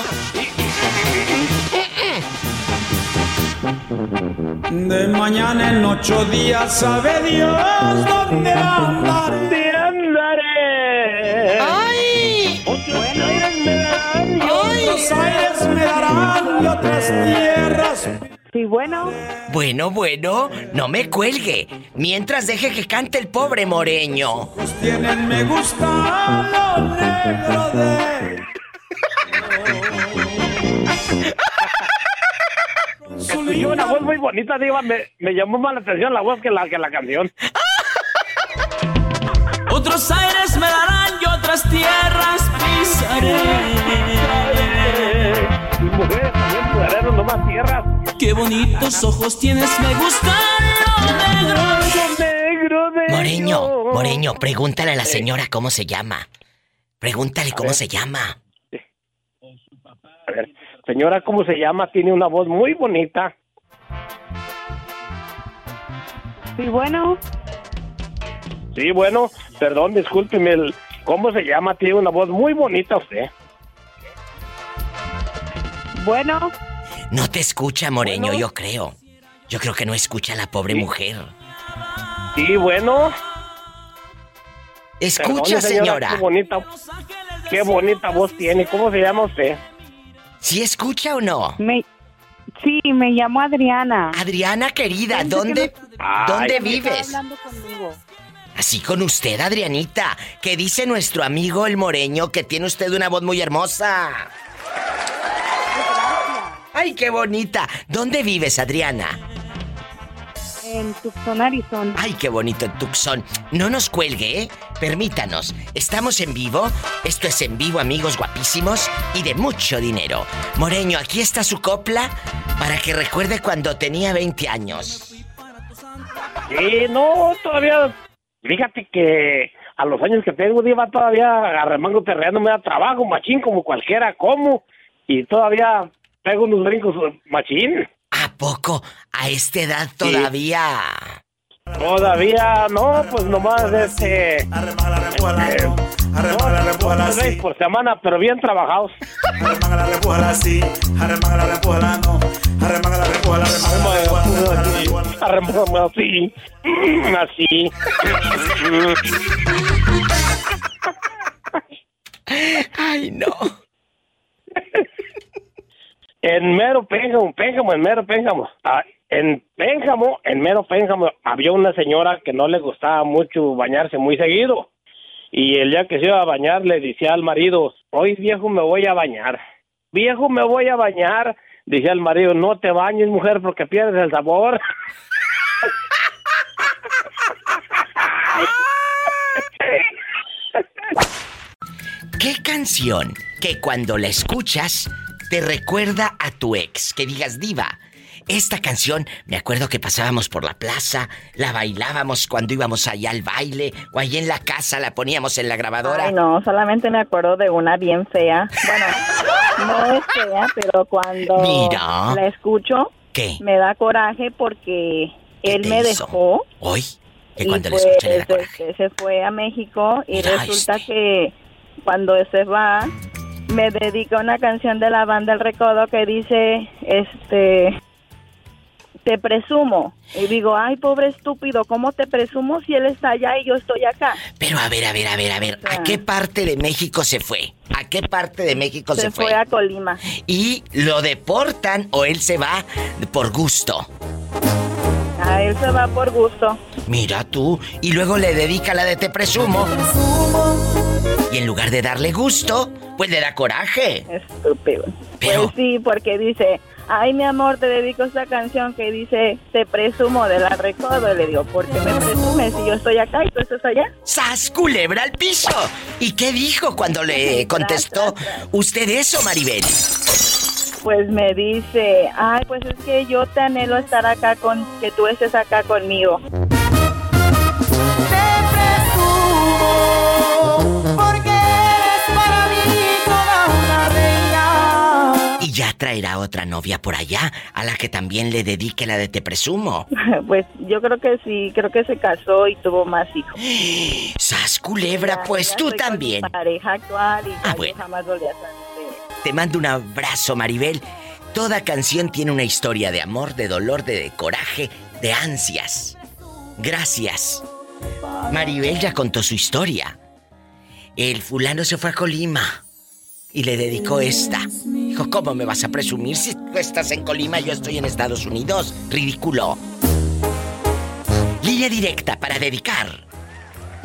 De mañana en ocho días sabe Dios dónde andaré. Otros aires me darán y otras tierras. Sí, bueno. Bueno, bueno, no me cuelgue. Mientras deje que cante el pobre moreño. Tienen me gusta lo negro de Escuché una voz muy bonita, Diva. Me, me llamó más la atención la voz que la, que la canción. Otros aires me darán y otras tierras pisaré. Y mujeres también mujeres, no más tierras. Qué bonitos ojos tienes, me gustan los negros. negro, negro. Moreño, Moreño, pregúntale a la señora cómo se llama. Pregúntale cómo se llama. A ver, señora, ¿cómo se llama? Tiene una voz muy bonita. Sí, bueno. Sí, bueno, perdón, discúlpeme. el- ¿Cómo se llama? Tiene una voz muy bonita usted. Bueno. No te escucha, Moreño, yo creo. Yo creo que no escucha a la pobre mujer. Sí, bueno. Escucha, señora. Qué bonita, qué bonita voz tiene. ¿Cómo se llama usted? ¿Sí escucha o no? Me, sí, me llamo Adriana. Adriana, querida, ¿dónde, Ay, ¿dónde vives? hablando conmigo. Así con usted, Adrianita. ¿Qué dice nuestro amigo el Moreño que tiene usted una voz muy hermosa? ¡Ay, qué bonita! ¿Dónde vives, Adriana? En Tucson, Arizona. ¡Ay, qué bonito en Tucson! No nos cuelgue, ¿eh? Permítanos. Estamos en vivo. Esto es en vivo, amigos guapísimos y de mucho dinero. Moreño, aquí está su copla para que recuerde cuando tenía 20 años. Sí, no, todavía. Fíjate que a los años que tengo, Diva, todavía arremango terreno me da trabajo, machín, como cualquiera, como. Y todavía pego unos brincos, machín. ¿A poco? ¿A esta edad todavía? Todavía, no, pues nomás este. eh, no, dos veces por semana, pero bien trabajados. Así, así. Ay, no. En mero Pénjamo, Pénjamo, en mero Pénjamo. Ah, en Pénjamo, en mero Pénjamo, había una señora que no le gustaba mucho bañarse muy seguido. Y el día que se iba a bañar le decía al marido, hoy viejo me voy a bañar. Viejo me voy a bañar. Decía al marido, no te bañes mujer porque pierdes el sabor. ¿Qué canción que cuando la escuchas te recuerda a tu ex? Que digas, diva. Esta canción, me acuerdo que pasábamos por la plaza, la bailábamos cuando íbamos allá al baile, o ahí en la casa la poníamos en la grabadora. Ay, no, solamente me acuerdo de una bien fea. Bueno, no es fea, pero cuando Mira. la escucho, ¿Qué? me da coraje porque él me hizo? dejó. Hoy, que y cuando pues, la escuché le da este, coraje. se fue a México y Mira resulta que cuando se va me dedica una canción de la banda El Recodo que dice, este, te presumo. Y digo, ay, pobre estúpido, ¿cómo te presumo si él está allá y yo estoy acá? Pero a ver, a ver, a ver, a ver, ¿a qué parte de México se fue? ¿A qué parte de México se, Se fue a Colima. ¿Y lo deportan o él se va por gusto? A él se va por gusto. Mira tú, y luego le dedica la de te presumo. Y en lugar de darle gusto, pues le da coraje. Estúpido. Pero- Pues sí, porque dice, ay mi amor, te dedico esta canción que dice, te presumo de la recodo. Y le digo, ¿por qué me presumes si yo estoy acá y tú estás allá? ¡Sas, culebra al piso! ¿Y qué dijo cuando le contestó usted eso, Maribel? Pues me dice, ay, pues es que yo te anhelo estar acá con, que tú estés acá conmigo. Porque Y ya traerá otra novia por allá, a la que también le dedique la de te presumo. Pues yo creo que sí, creo que se casó y tuvo más hijos. ¡Sas, culebra! Ya, Pues ya tú también. pareja actual y Ah, bueno. jamás volví a salir. Te mando un abrazo, Maribel. Toda canción tiene una historia de amor, de dolor, de, de coraje, de ansias. Gracias. Maribel ya contó su historia. El fulano se fue a Colima y le dedicó esta. ¿Cómo me vas a presumir si tú estás en Colima y yo estoy en Estados Unidos? Ridículo. Línea directa para dedicar.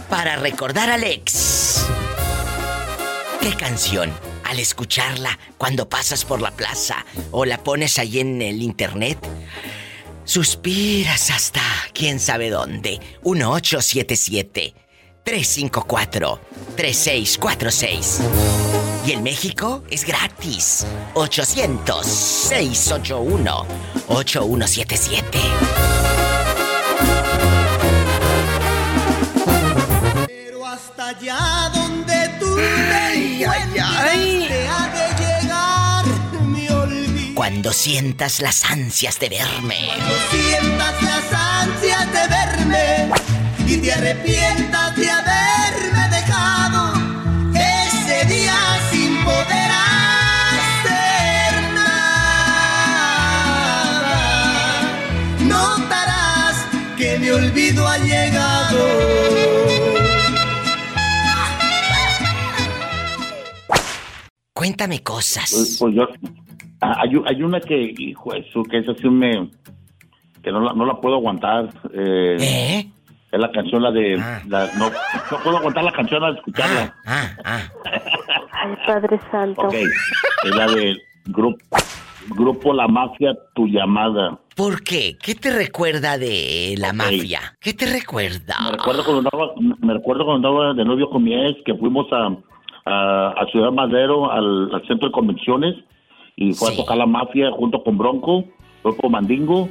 Para recordar al ex. ¿Qué canción al escucharla cuando pasas por la plaza o la pones ahí en el internet? Suspiras hasta quién sabe dónde. 1877 354 3646. Y en México es gratis. 800 681 8177. Pero hasta allá donde tú te encuentres, te ha de llegar mi olvido. Cuando sientas las ansias de verme. Sientas las ansias de verme y te arrepientas de haberme que mi olvido ha llegado. Cuéntame cosas. Pues, pues yo, ah, hay, hay una que, hijo, eso, que esa sí me, que no la, no la puedo aguantar. Eh, Es la canción, la de, la- no, no puedo aguantar la canción al escucharla. Ay, Padre Santo. Ok, es la de grupo, grupo La Mafia, Tu Llamada. ¿Por qué? ¿Qué te recuerda de la mafia? ¿Qué te recuerda? Me recuerdo cuando andaba, me recuerdo cuando andaba de novio con mi ex, que fuimos a, a, a Ciudad Madero, al, al centro de convenciones, y fue a tocar la mafia junto con Bronco, Grupo Mandingo,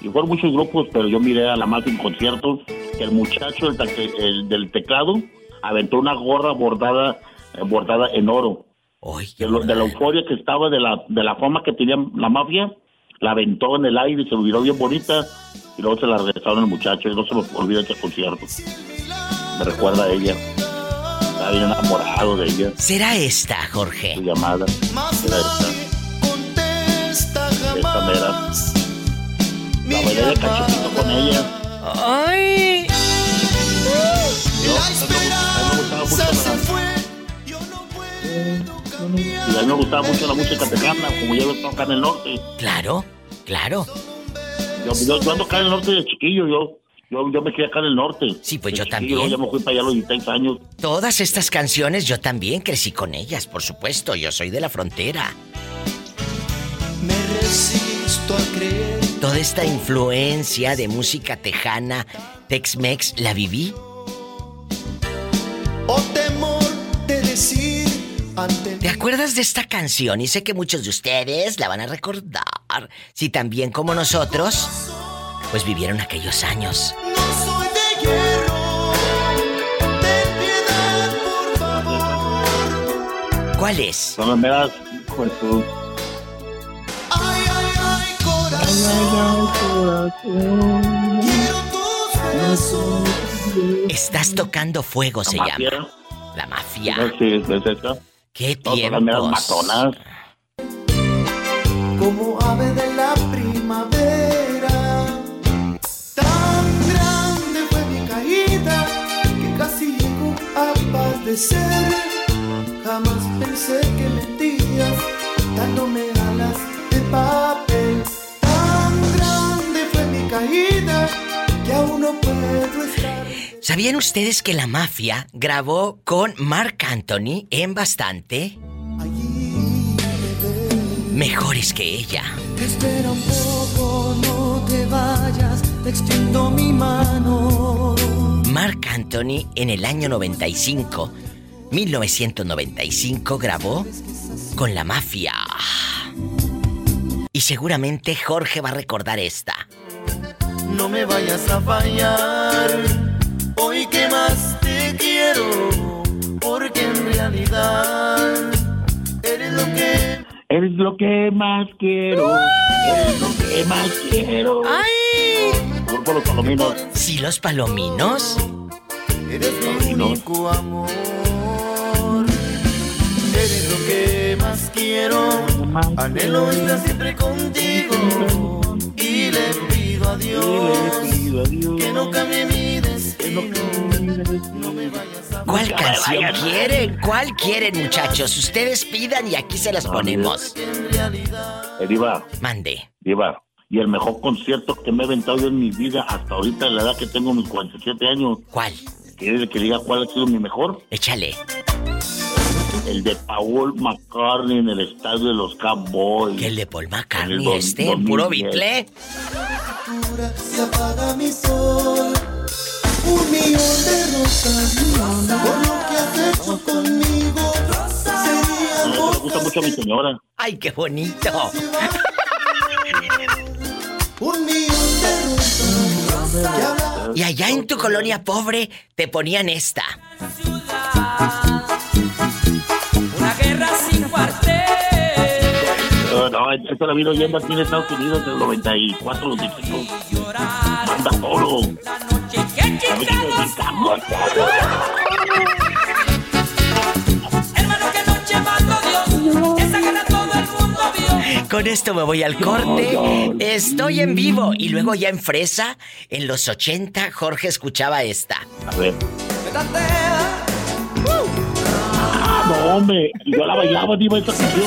y fueron muchos grupos, pero yo miré a la mafia en conciertos, que el muchacho del, te- el del teclado aventó una gorra bordada, eh, bordada en oro. de, lo- de la euforia que estaba, de la, de la fama que tenía la mafia, la aventó en el aire y se miró bien bonita, y luego se la regresaron al muchacho, y no se me olvida ese concierto. Me recuerda a ella. Estaba bien enamorado de ella. ¿Será esta, Jorge? Su llamada. Era esta. Esta mera. La bailé de cachorrito con ella. ¡Ay! Y a mí me gustaba mucho la música tejana, como yo estaba acá en el norte. Claro, claro. Yo, yo, yo ando acá en el norte de chiquillo, yo. Yo, yo me quedé acá en el norte. Sí, pues yo también. chiquillo, Ya me fui para allá a los 16 años. Todas estas canciones yo también crecí con ellas, por supuesto. Yo soy de la frontera. Me resisto a creer. Toda esta influencia de música tejana, Tex-Mex, la viví. ¿Te acuerdas de esta canción? Y sé que muchos de ustedes la van a recordar. Si también como nosotros, pues vivieron aquellos años. soy de hierro. Ten piedad, por favor. ¿Cuál es? No me das, hijo de tu- Ay, ay, ay, corazón. Quiero tus besos. Estás tocando fuego, se mafia. llama. La mafia. No, sí, es esa. ¿Qué las tiempos? matonas. Como ave de la primavera. Tan grande fue mi caída que casi llego a padecer. Jamás pensé que mentías dándome alas de papel. Tan grande fue mi caída que aún no puedo estar. ¿Sabían ustedes que la mafia grabó con Mark Anthony en bastante? Mejores que ella. Espera un poco, no te vayas, te extiendo mi mano. Mark Anthony en el año 95, 1995, grabó con la mafia. Y seguramente Jorge va a recordar esta. No me vayas a fallar, hoy que más te quiero, porque en realidad eres lo que Eres lo que más quiero. Eres lo que más quiero. ¡Ay! Grupo Los Palominos. ¿Sí, los palominos? eres mi único amor. Eres lo que más quiero, anhelo estar siempre contigo. Y le pido a Dios que no cambie mi ¿Cuál canción quieren? ¿Cuál quieren, muchachos? Ustedes pidan y aquí se las ponemos. Eh, Diva. Mande. Diva. Y el mejor concierto que me he aventado yo en mi vida hasta ahorita, a la edad que tengo mis 47 años. ¿Cuál? ¿Quieres que diga cuál ha sido mi mejor? Échale. el de Paul McCartney en el estadio de los Cowboys. el de Paul McCartney En el este, puro 2010. bitle. Se apaga mi sol. Un millón de rosas por lo que has hecho conmigo. Sería No, me gusta mucho a mi señora. Ay, qué bonito. un millón de rosas. Y allá en tu colonia pobre te ponían esta. Una guerra sin cuartel. No, no, esto la vino oyendo aquí en Estados Unidos en el 94, los discos. Manda toro. Chicago. Hermano, que noche mandó Dios. Esa guerra todo el mundo vio. Con esto me voy al corte. Estoy en vivo. Y luego ya en Fresa, en los 80, Jorge escuchaba esta. A ver. Ah, no, hombre. Yo la bailaba, diva, esa canción.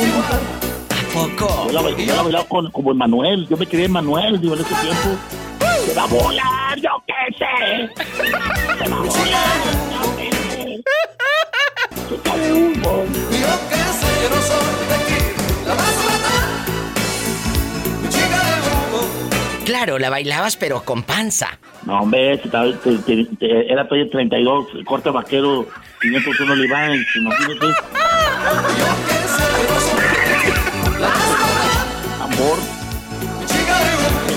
¿A poco? Yo la, ba- yo la bailaba con, como Emanuel. Yo me quedé Emanuel, diva, en ese tiempo. Se va a volar, yo qué sé. Se va a volar, yo qué sé. Chica de humo. Yo que sé, yo no soy de aquí. La vas a matar. Chica de humo. Claro, la bailabas, pero con panza. No, hombre, te- te- te- te- era todavía 32, corte vaquero, 501 Levi's, imagínate. Amor,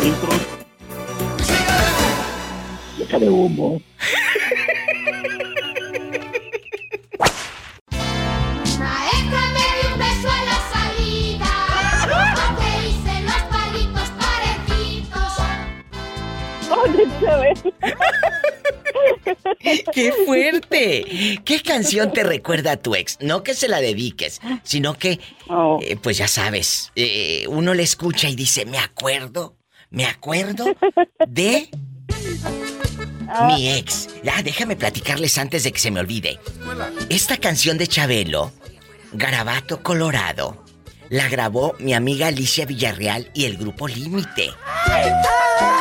filtros, de humo. Maestra, me dio un beso a la salida. Porque hice los palitos parejitos. ¡Qué fuerte! ¿Qué canción te recuerda a tu ex? No que se la dediques, sino que, eh, pues ya sabes, eh, uno le escucha y dice, me acuerdo, me acuerdo de mi ex. Ya, déjame platicarles antes de que se me olvide. Esta canción de Chabelo, Garabato Colorado, la grabó mi amiga Alicia Villarreal y el grupo Límite.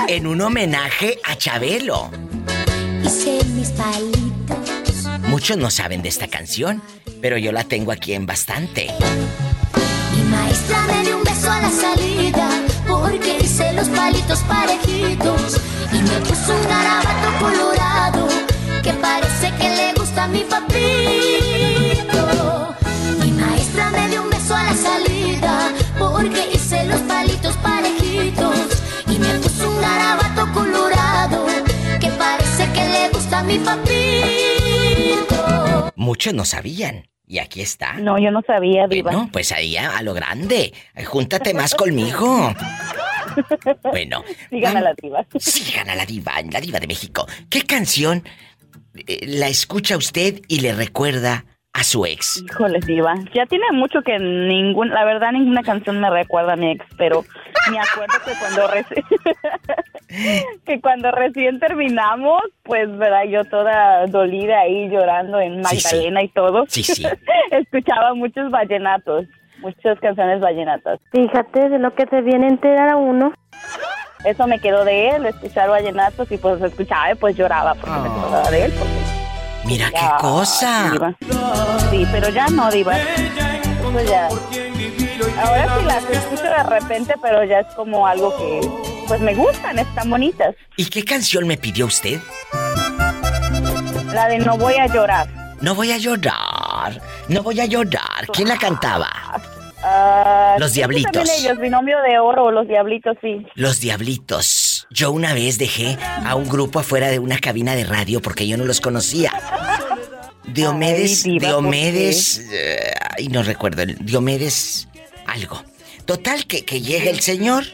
En un homenaje a Chabelo. Hice mis palitos. Muchos no saben de esta canción, pero yo la tengo aquí en bastante. Mi maestra me dio un beso a la salida. Porque hice los palitos parejitos. Y me puso un garabato colorado. Que parece que le gusta a mi papito. Mi maestra me dio un beso a la salida. Porque hice los palitos parejitos. Y me puso un garabato colorado. Que parece que le gusta a mi papito. Muchos no sabían. Y aquí está. No, yo no sabía, Diva. Bueno, pues ahí a, a lo grande. Júntate más conmigo. Bueno. Sigan a la Diva. Sigan a la diva, la diva de México. ¿Qué canción eh, la escucha usted y le recuerda a su ex? Híjole, Diva. Ya tiene mucho que ningún, la verdad, ninguna canción me recuerda a mi ex, pero me acuerdo que cuando reci- que cuando recién terminamos, pues, verdad, yo toda dolida ahí llorando en Sí, sí. Magdalena y todo. Sí, sí. Escuchaba muchos vallenatos, muchas canciones vallenatas. Fíjate de lo que se viene a enterar a uno. Eso me quedó de él, escuchar vallenatos y pues escuchaba y pues lloraba porque me acordaba de él. porque Mira qué cosa. Diva. Sí, pero ya no, Diva. Eso ya. Ahora sí las escucho de repente, pero ya es como algo que pues me gustan, están bonitas. ¿Y qué canción me pidió usted? La de No voy a llorar. No voy a llorar. No voy a llorar. ¿Quién la cantaba? Ah, Los Diablitos. También ellos, binomio de oro, los diablitos, sí. Los Diablitos. Yo una vez dejé a un grupo afuera de una cabina de radio porque yo no los conocía. Diomedes, Ay, diva, ¿por Diomedes, eh, ay, no recuerdo, Diomedes algo. Total que, que llega el señor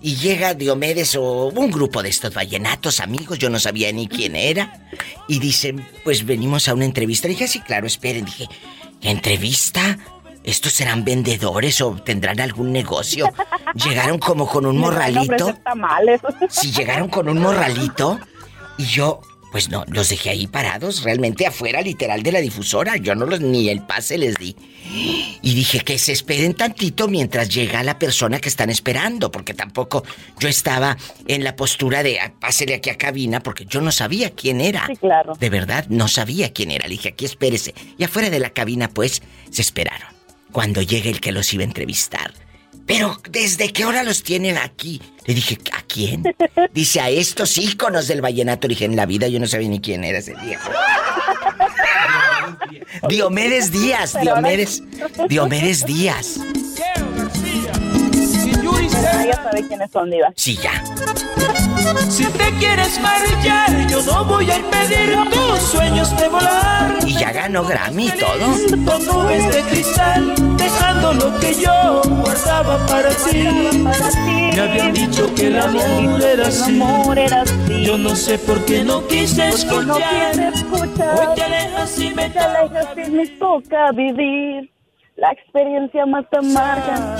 y llega Diomedes o un grupo de estos vallenatos amigos, yo no sabía ni quién era. Y dicen, pues venimos a una entrevista. Y dije, sí, claro, esperen. Dije, ¿entrevista? ¿Estos serán vendedores o tendrán algún negocio? Llegaron como con un morralito. Si llegaron con un morralito y yo, Pues no, los dejé ahí parados, realmente afuera, literal, de la difusora. Yo no los ni el pase les di. Y dije que se esperen tantito mientras llega la persona que están esperando, porque tampoco yo estaba en la postura de "Ah, pásele aquí a cabina, porque yo no sabía quién era. Sí, claro. De verdad, no sabía quién era. Le dije, aquí espérese. Y afuera de la cabina, pues, se esperaron. Cuando llegue el que los iba a entrevistar. Pero, ¿desde qué hora los tienen aquí? Le dije, ¿a quién? Dice, a estos íconos del vallenato. Le dije, en la vida yo no sabía ni quién era ese viejo. Diomedes Díaz, Diomedes, Diomedes Díaz. Pero ya sabe quiénes son, Diva. Sí, ya. Si te quieres marchar, yo no voy a impedir tus sueños de volar. Y ya ganó Grammy y todo. Con nubes de cristal, dejando lo que yo guardaba para ti. Me habían dicho que el amor era así. Yo no sé por qué no quise no escuchar. Hoy te alejas y me te alejas y me toca vivir la experiencia más amarga.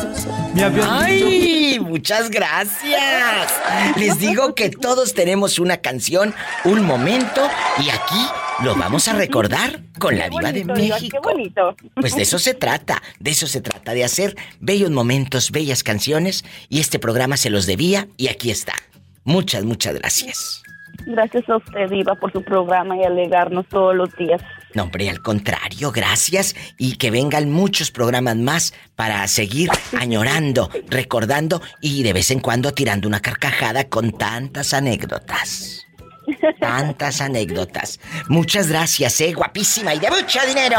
¡Ay! Muchas gracias. Les digo que todos tenemos una canción, un momento, y aquí lo vamos a recordar con la diva de México. Qué bonito. Pues de eso se trata, de eso se trata, de hacer bellos momentos, bellas canciones, y este programa se los debía, y aquí está. Muchas, muchas gracias. Gracias a usted, Diva, por su programa y alegarnos todos los días. No, hombre, al contrario, gracias y que vengan muchos programas más para seguir añorando, recordando y de vez en cuando tirando una carcajada con tantas anécdotas. Tantas anécdotas. Muchas gracias, eh, guapísima y de mucho dinero.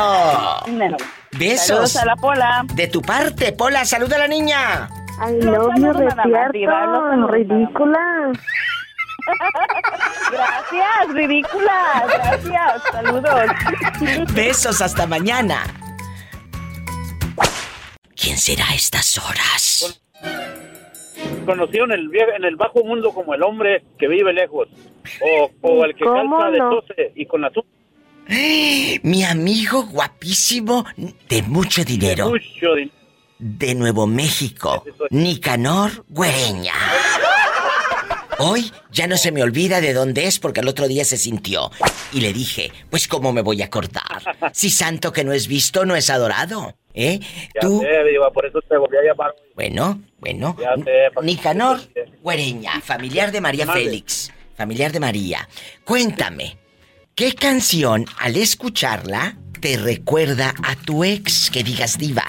Besos. Saludos a la Pola. De tu parte, Pola, saluda a la niña. Más, Diva, no despierto, saludo ridícula. Gracias, ridícula. Gracias. Saludos. Besos hasta mañana. ¿Quién será a estas horas? Conocido en el, en el bajo mundo como el hombre que vive lejos. O, o el que ¿Cómo calza de? 12 y con azúcar. Mi amigo guapísimo de mucho dinero. Mucho dinero. De Nuevo México, Nicanor Güereña. Hoy ya no se me olvida de dónde es porque el otro día se sintió. Y le dije, pues cómo me voy a acordar. Si santo que no es visto, no es adorado. ¿Eh? Ya Tú, sé, Diva, por eso te volví a llamar. bueno, bueno. Ya sé, Nicanor Güereña, familiar de María. Félix. Familiar de María. Cuéntame, ¿qué canción al escucharla te recuerda a tu ex? Que digas, diva.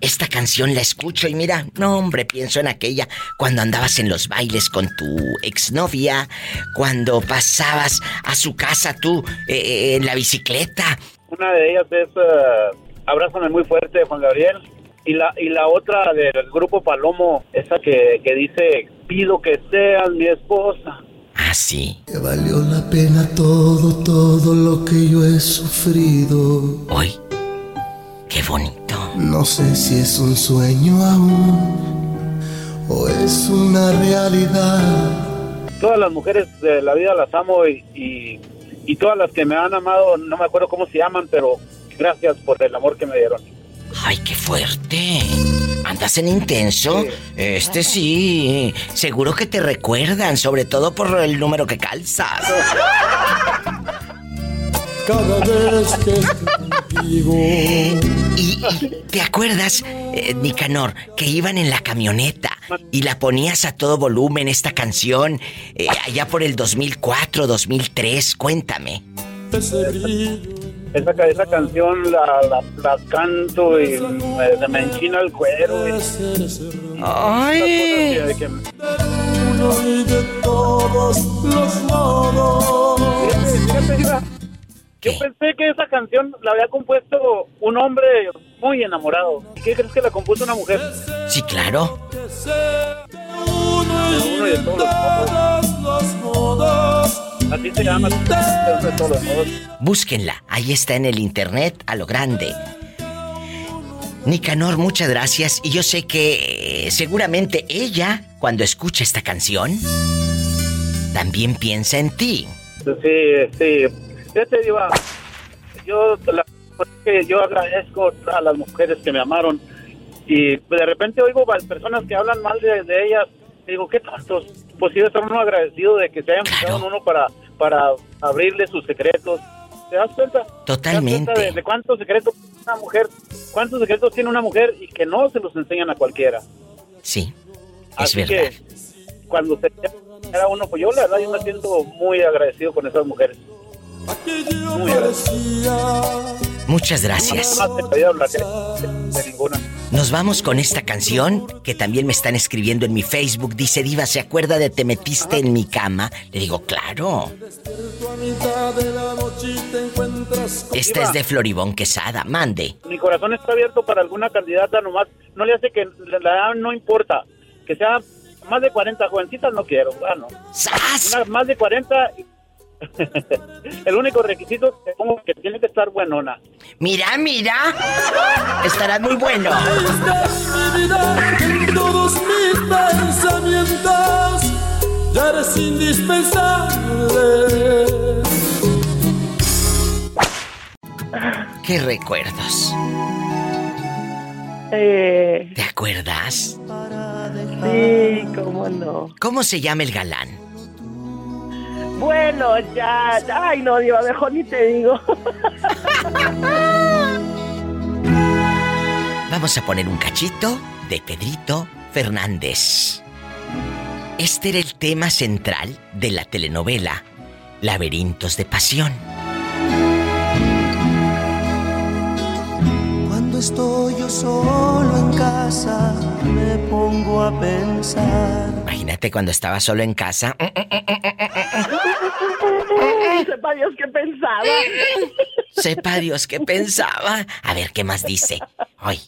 Esta canción la escucho y mira, no hombre, pienso en aquella cuando andabas en los bailes con tu exnovia, cuando pasabas a su casa tú eh, en la bicicleta. Una de ellas es eh, Abrázame muy fuerte de Juan Gabriel. Y la, y la otra del grupo Palomo, esa que, que dice, pido que seas mi esposa. Ah, sí. Que valió la pena todo, todo lo que yo he sufrido. Hoy. Qué bonito. No sé si es un sueño aún o es una realidad. Todas las mujeres de la vida las amo y, y, y todas las que me han amado, no me acuerdo cómo se llaman, pero gracias por el amor que me dieron. Ay, qué fuerte. ¿Andas en intenso? Este sí. Seguro que te recuerdan, sobre todo por el número que calzas. Cada vez que contigo. Y, y, ¿te acuerdas, eh, Nicanor, que iban en la camioneta y la ponías a todo volumen esta canción eh, allá por el 2004, 2003? Cuéntame. Esa, esa canción la, la, la canto y me, me enchina el cuero. Y, Ay. Uno y de todos los modos. Yo pensé que esa canción la había compuesto un hombre muy enamorado. ¿Y qué crees que la compuso una mujer? Sí, claro. Uno y de todos los modos. Así se llama. Uno de todos los modos. Búsquenla, ahí está en el internet a lo grande. Nicanor, muchas gracias. Y yo sé que eh, seguramente ella, cuando escucha esta canción, también piensa en ti. Sí, sí. Fíjate, Diva, yo, la- yo agradezco a las mujeres que me amaron y de repente oigo a personas que hablan mal de, de ellas y digo, qué tantos. Pues sí, estar uno agradecido de que se hayan fijado en uno para, para abrirle sus secretos. ¿Te das cuenta? Totalmente. ¿Te das cuenta de, de cuántos secretos tiene una mujer, cuántos secretos tiene una mujer y que no se los enseñan a cualquiera? Sí, es Así verdad. que cuando se era uno, pues yo la verdad yo me siento muy agradecido con esas mujeres. Muy agradecido. Muchas gracias. Ninguna. Nos vamos con esta canción que también me están escribiendo en mi Facebook. Dice Diva, ¿se acuerda de Te metiste en mi cama? Le digo, claro. Esta es de Floribón Quesada. Mande. Mi corazón está abierto para alguna candidata nomás. No le hace que la la edad no importa. Que sea más de 40 jovencitas no quiero. Ah, no. Una más de 40. El único requisito pongo que tiene que estar buenona. Mira, mira. Estará muy bueno. todos mis pensamientos, ya eres indispensable. ¿Qué recuerdos? Eh, ¿Te acuerdas? sí, cómo no. ¿Cómo se llama el galán? Bueno, ya, ay no, Diva, mejor ni te digo. Vamos a poner un cachito de Pedrito Fernández. Este era el tema central de la telenovela Laberintos de Pasión. Cuando estoy yo solo en casa, me pongo a pensar. Imagínate cuando estaba solo en casa. Sepa Dios qué pensaba. Sepa Dios qué pensaba. A ver qué más dice. Hoy.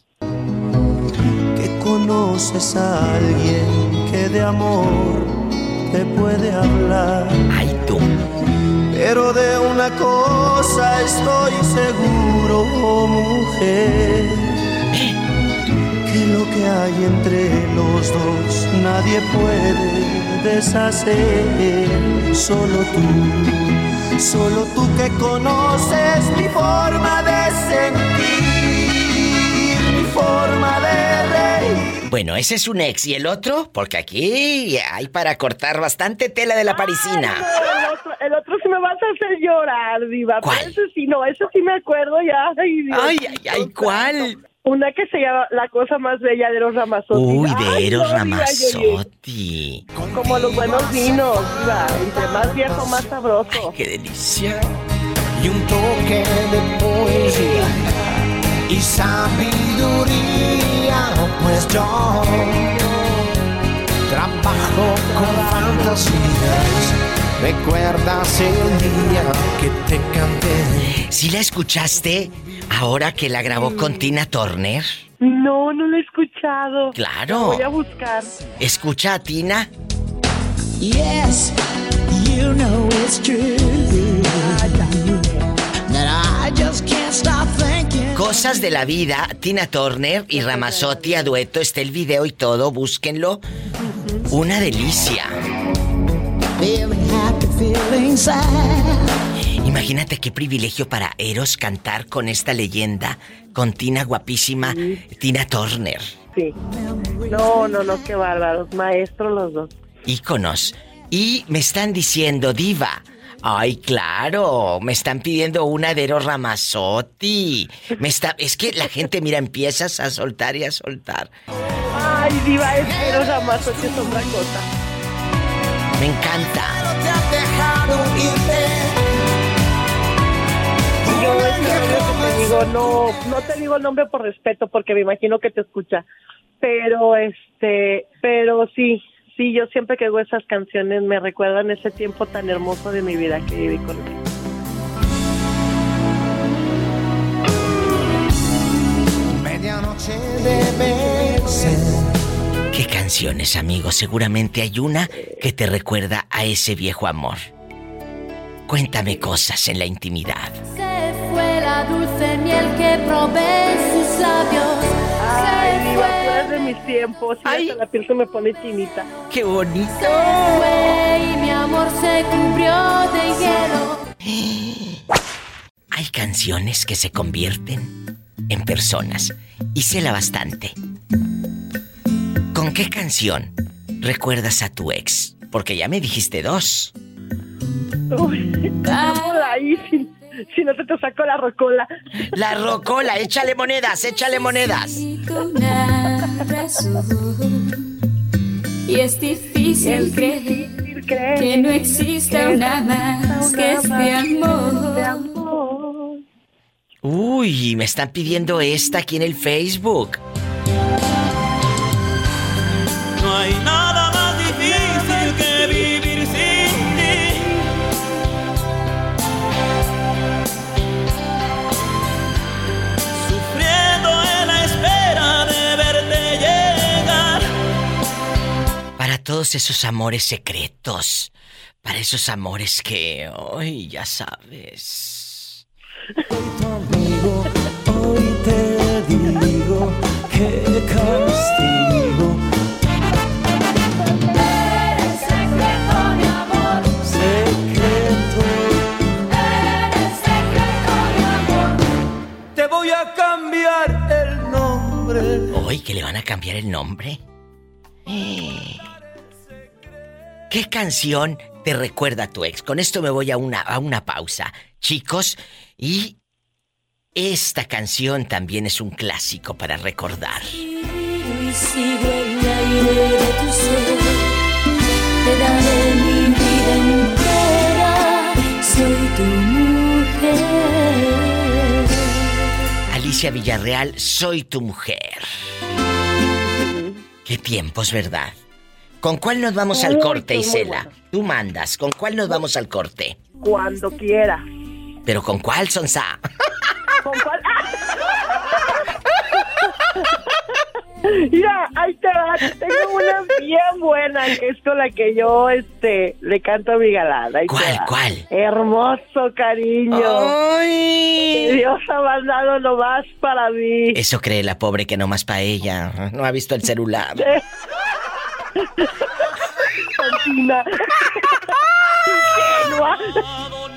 Que conoces a alguien que de amor te puede hablar. Ay, tú. Pero de una cosa estoy seguro, oh mujer. Que lo que hay entre los dos nadie puede deshacer. Solo tú, solo tú que conoces mi forma de sentir, mi forma de reír. Bueno, ese es un ex. ¿Y el otro? Porque aquí hay para cortar bastante tela de la parisina. El otro, el otro sí me vas a hacer llorar, Diva. ¿Cuál? Pero ese sí, no, ese sí me acuerdo ya. Ay, Dios Ay, ay, ay, ¿cuál? Una que se llama La cosa más bella de Eros Ramazzotti. Uy, Ay, de Eros no, Ramazzotti. Como los buenos vinos, Diva. Entre más viejo, más sabroso. Qué delicia. y un toque de poesía y sabiduría, pues yo trabajo con fantasías. ¿Recuerdas el día que te canté? ¿Sí la escuchaste ahora que la grabó con Tina Turner? No, no lo he escuchado. Claro. Lo voy a buscar. Escucha a Tina. Yes, you know it's true. That I just can't stop thinking. Cosas de la vida, Tina Turner y Ramazzotti a dueto, está el video y todo, búsquenlo. Una delicia. Feeling happy, feeling sad. Imagínate qué privilegio para Eros cantar con esta leyenda, con Tina guapísima, Tina Turner. Sí. No, no, no, qué bárbaros. Maestros los dos. Íconos. Y me están diciendo, diva. Ay, claro, me están pidiendo una de Eros Ramazzotti. Me está, es que la gente, mira, empiezas a soltar y a soltar. Ay, Diva, es Eros Ramazzotti es otra cosa. Me encanta. Yo es que lo único que te digo, no, no te digo el nombre por respeto porque me imagino que te escucha. Pero este, pero sí, sí, yo siempre que oigo esas canciones me recuerdan ese tiempo tan hermoso de mi vida que viví con él. Medianoche. ¿Qué canciones, amigos? Seguramente hay una que te recuerda a ese viejo amor. Cuéntame cosas en la intimidad. Se fue la dulce miel que probé sus labios. Ay, fue, de mis tiempos y hasta la piel se me pone chinita. ¡Qué bonito! se fue y mi amor se cubrió de hielo. Hay canciones que se convierten en personas. Y cela bastante. ¿Con qué canción recuerdas a tu ex? Porque ya me dijiste dos. Ahí si, si no te, te saco la rocola. La rocola, échale monedas, échale monedas. Y es difícil creer que no existe una más que este amor. Uy, me están pidiendo esta aquí en el Facebook. No hay nada todos esos amores secretos. Para esos amores que. Ay, ya sabes. Amigo, hoy te digo que castigo. Eres secreto, mi amor. Secreto. Eres secreto, mi amor. Te voy a cambiar el nombre. Hoy que le van a cambiar el nombre. Eh. ¿Qué canción te recuerda a tu ex? Con esto me voy a una, a una pausa, chicos. Y esta canción también es un clásico para recordar. Y sigo el aire de tu ser. Te daré mi vida entera. Soy tu mujer. Alicia Villarreal, soy tu mujer. Qué tiempos, ¿verdad? ¿Con cuál nos vamos al corte, Isela? Tú mandas. ¿Con cuál nos vamos al corte? Cuando quiera. ¿Pero con cuál, Sonsa? ¿Con cuál? Mira, ahí te va. Tengo una bien buena que es con la que yo este le canto a mi galán. Ahí ¿Cuál, cuál? Hermoso cariño. Ay. Dios ha mandado nomás para mí. Eso cree la pobre que nomás para ella. No ha visto el celular. Santina. Ingenua.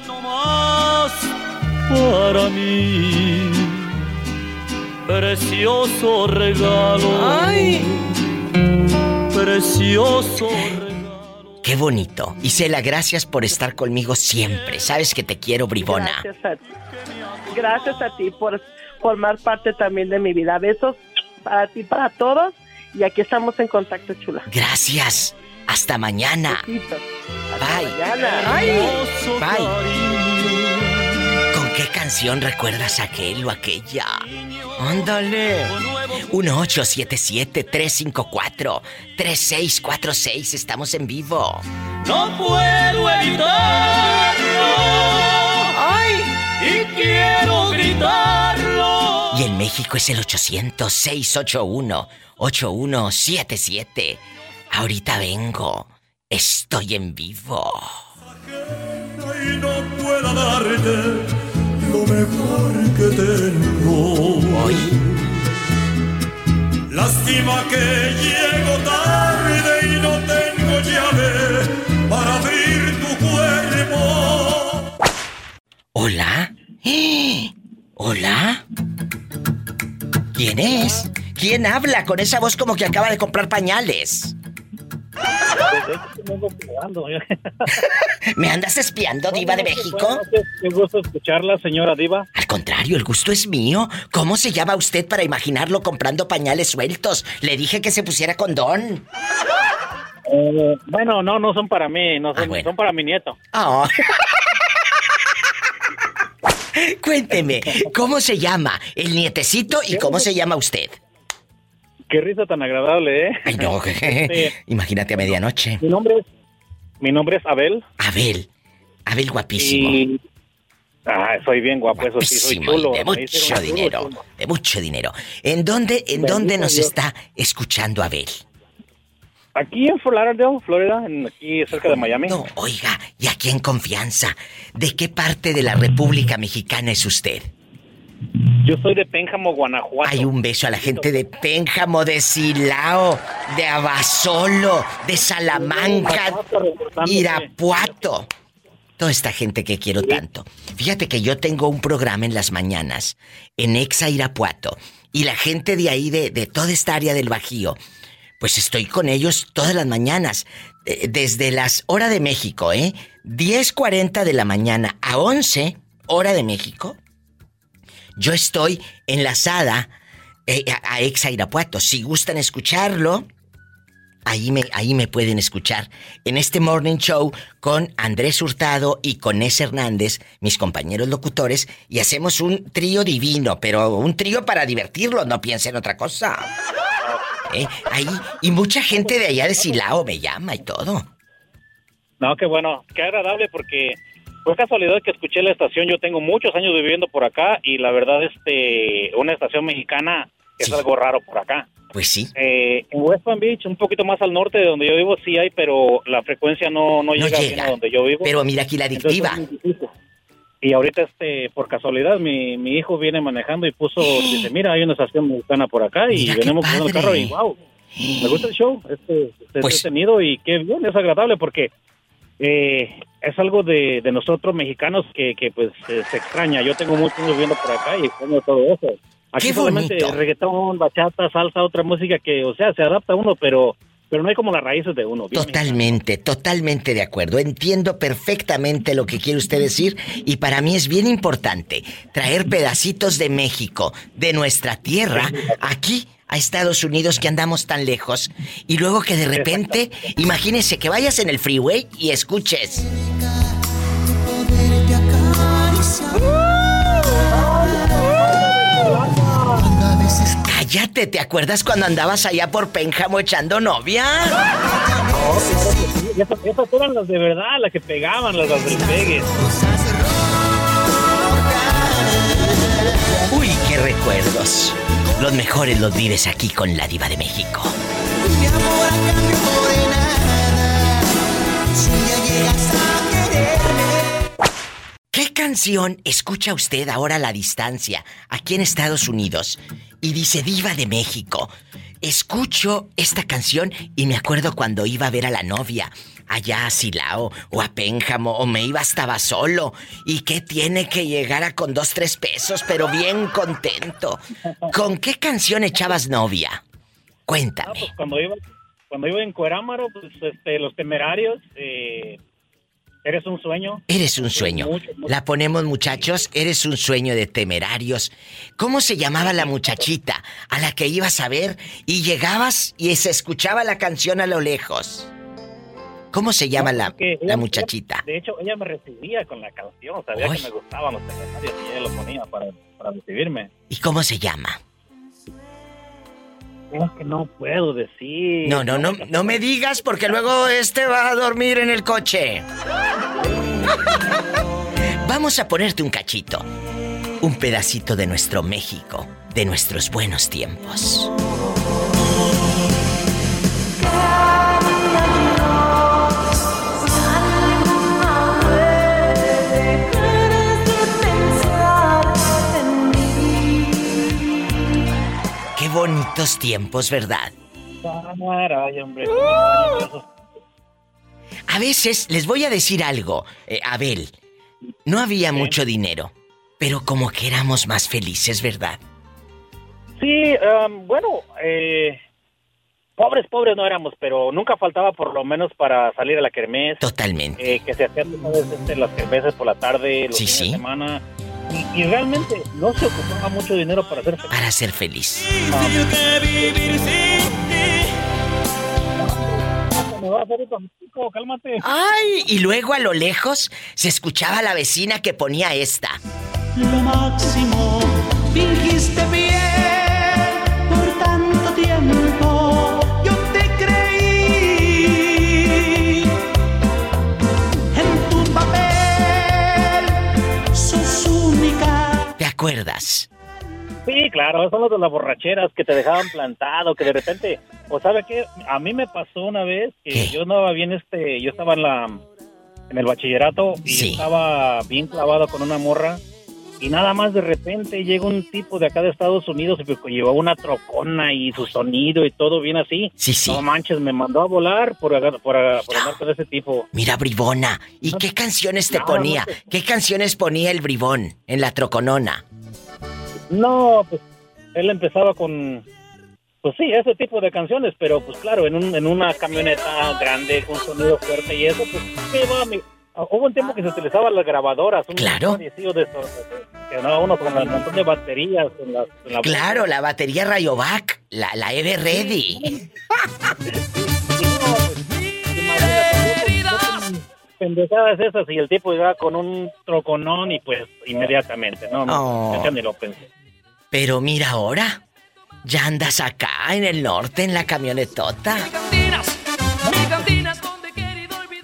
No más para mí. Precioso regalo. Ay. Precioso Qué bonito. Isela, gracias por estar conmigo siempre. Sabes que te quiero, bribona. Gracias a ti. Gracias a ti por formar parte también de mi vida. Besos para ti, para todos. Y aquí estamos en contacto, chula. Gracias. Hasta mañana. Besitos. Bye. Mañana. Bye. ¿Con qué canción recuerdas a aquel o aquella? Ándale. 1877-354-3646. Estamos en vivo. No puedo evitarlo. México es el 800-681-8177. Ahorita vengo. Estoy en vivo. Y no pueda darte lo mejor que tengo. Lástima que llego tarde y no tengo llave para abrir tu cuerpo. ¿Hola? ¡Eh! ¿Hola? ¿Quién es? ¿Quién habla con esa voz como que acaba de comprar pañales? ¿Me andas espiando, diva de México? Qué gusto escucharla, señora diva. Al contrario, el gusto es mío. ¿Cómo se llama usted para imaginarlo comprando pañales sueltos? Le dije que se pusiera condón. Eh, bueno, no, no son para mí, no son, son para mi nieto. Ah. Cuénteme, ¿cómo se llama el nietecito y cómo se llama usted? Qué risa tan agradable, ¿eh? Ay, no, imagínate a medianoche. Mi nombre es, mi nombre es Abel. Abel, Abel guapísimo. Y... Ah, soy bien guapo, eso sí, soy chulo. de mucho dinero, chulo. de mucho dinero. ¿En dónde, en Bendito dónde nos Dios. está escuchando Abel? Aquí en Fort Lauderdale, Florida, aquí cerca de Miami. No, oiga, y aquí en confianza, ¿de qué parte de la República Mexicana es usted? Yo soy de Pénjamo, Guanajuato. Hay un beso a la gente de Pénjamo, de Silao, de Abasolo, de Salamanca, Irapuato. Toda esta gente que quiero tanto. Fíjate que yo tengo un programa en las mañanas en Exa Irapuato y la gente de ahí, de, de toda esta área del Bajío, Pues estoy con ellos todas las mañanas, eh, desde las hora de México, ¿eh? 10.40 de la mañana a 11, hora de México. Yo estoy enlazada eh, a, a Exa Irapuato. Si gustan escucharlo, Ahí me, ahí me pueden escuchar en este morning show con Andrés Hurtado y con Es Hernández, mis compañeros locutores, y hacemos un trío divino, pero un trío para divertirlo, no piensen otra cosa. ¿Eh? Ahí, y mucha gente de allá de Silao me llama y todo. No, qué bueno, qué agradable porque fue casualidad que escuché la estación. Yo tengo muchos años viviendo por acá y la verdad, este, una estación mexicana es algo raro por acá. Pues sí. Eh, en West Palm Beach, un poquito más al norte de donde yo vivo, sí hay, pero la frecuencia no, no, llega, bien a donde yo vivo. Pero mira aquí la adictiva. Y ahorita, este, por casualidad, mi, mi hijo viene manejando y puso, dice, mira, hay una estación mexicana por acá y venimos con el carro y wow, me gusta el show, este, este Pues- entretenido y qué bien, es agradable porque eh, es algo de, de nosotros mexicanos que, que pues eh, se extraña. Yo tengo muchos viviendo por acá y extraño todo eso. Aquí solamente reggaetón, bachata, salsa, otra música que, o sea, se adapta a uno, pero pero no hay como las raíces de uno. Totalmente, totalmente de acuerdo. Entiendo perfectamente lo que quiere usted decir y para mí es bien importante traer pedacitos de México, de nuestra tierra, aquí a Estados Unidos que andamos tan lejos y luego que de repente, imagínese que vayas en el freeway y escuches. Cállate, ¿te acuerdas cuando andabas allá por Pénjamo echando novia? Y esas, esas eran las de verdad, las que pegaban, las, las del pegue. Uy, qué recuerdos. Los mejores los vives aquí con la diva de México. ¿Qué canción escucha usted ahora a la distancia, aquí en Estados Unidos? Y dice Diva de México. Escucho esta canción y me acuerdo cuando iba a ver a la novia, allá a Silao o a Pénjamo, o me iba estaba solo. ¿Y qué tiene que llegar a con dos, tres pesos, pero bien contento? ¿Con qué canción echabas novia? Cuéntame. Pues cuando iba, cuando iba en Cuerámaro, pues este, los temerarios, eh, eres un sueño. Eres un sueño. La ponemos muchachos, eres un sueño de temerarios. ¿Cómo se llamaba la muchachita a la que ibas a ver y llegabas y se escuchaba la canción a lo lejos? ¿Cómo se llama la, la muchachita? De hecho, ella me recibía con la canción, sabía que me gustaban los temerarios y ella lo ponía para, para recibirme. ¿Y cómo se llama? Es que no puedo decir. No, no, no, no me digas porque luego este va a dormir en el coche. Vamos a ponerte un cachito. Un pedacito de nuestro México, de nuestros buenos tiempos. Bonitos tiempos, ¿verdad? Hombre. A veces les voy a decir algo, eh, Abel. No había mucho dinero, pero como que éramos más felices, ¿verdad? Sí, um, bueno, eh, pobres, pobres no éramos, pero nunca faltaba por lo menos para salir a la kermés. Totalmente. Eh, que se hacían este, las kermeses por la tarde, los Sí, fines sí. de semana. Y, y realmente no se ocupaba mucho dinero para Para ser feliz. Me va a hacer esto, chico, cálmate. Ay, y luego a lo lejos se escuchaba la vecina que ponía esta. Lo máximo, fingiste bien acuerdas? Sí, claro, son los de las borracheras que te dejaban plantado, que de repente, o sabe qué, a mí me pasó una vez que yo andaba bien, este, yo estaba en la, en el bachillerato y estaba bien clavado con una morra y nada más de repente llega un tipo de acá de Estados Unidos y pues, llevaba una trocona y su sonido y todo bien así. Sí, sí. No manches, me mandó a volar por, por, por andar con ese tipo. Mira, bribona. ¿Y qué canciones te no, ponía? no ¿Qué canciones ponía el bribón en la troconona? No, pues él empezaba con pues sí, ese tipo de canciones, pero pues claro, en, un, en una camioneta grande con sonido fuerte y eso, pues me va mi... Hubo un tiempo que se utilizaban las grabadoras. Un Claro. de eso, que andaba uno con un montón de baterías. En la, en la Claro, la batería Rayovac, la, la Ever Ready. pendejadas esas y el tipo iba con un troconón y pues inmediatamente, no, no, Oh. ya ni lo pensé. Pero mira ahora, ya andas acá en el norte en la camionetota.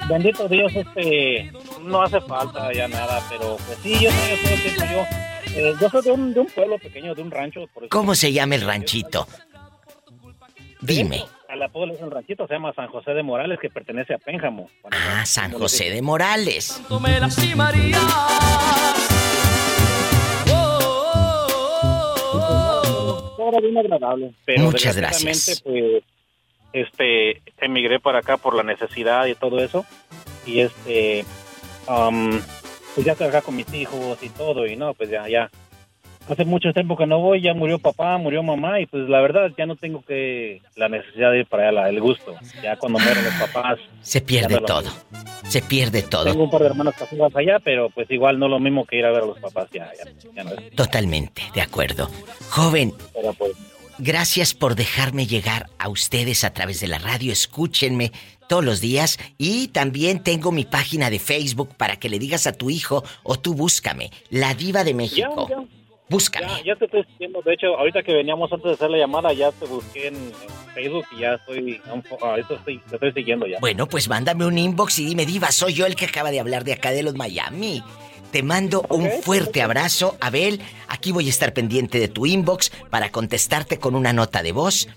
Bendito Dios, este, no hace falta ya nada, pero pues sí, yo soy, yo soy, yo soy, yo, eh, yo soy de un, de un pueblo pequeño, de un rancho. Por eso- ¿Cómo se llama el ranchito? Dime. A la pueblo es un ranchito, se llama San José de Morales, que pertenece a Pénjamo. Ah, San José de Morales. lastimarías. Todo era bien agradable. Pero Muchas gracias. Pues, este, emigré para acá por la necesidad y todo eso. Y este, am, pues ya estoy acá con mis hijos y todo. Y no, pues ya, ya. Hace mucho tiempo que no voy, ya murió papá, murió mamá. Y pues la verdad, ya no tengo que la necesidad de ir para allá, el gusto. Ya cuando mueren los papás. Se pierde no todo. Se pierde todo. Tengo un par de hermanos casadas allá, pero pues igual no lo mismo que ir a ver a los papás. Ya, ya, ya no es. Totalmente, de acuerdo. Joven, Pero pues. Gracias por dejarme llegar a ustedes a través de la radio. Escúchenme todos los días. Y también tengo mi página de Facebook para que le digas a tu hijo o tú búscame. La Diva de México. Ya, ya. Búscame. Ya, ya te estoy siguiendo. De hecho, ahorita que veníamos antes de hacer la llamada, ya te busqué en, en Facebook y ya estoy. ah, eso estoy, te estoy siguiendo ya. Bueno, pues mándame un inbox y dime, Diva, soy yo el que acaba de hablar de acá de los Miami. Te mando un fuerte abrazo, Abel. Aquí voy a estar pendiente de tu inbox para contestarte con una nota de voz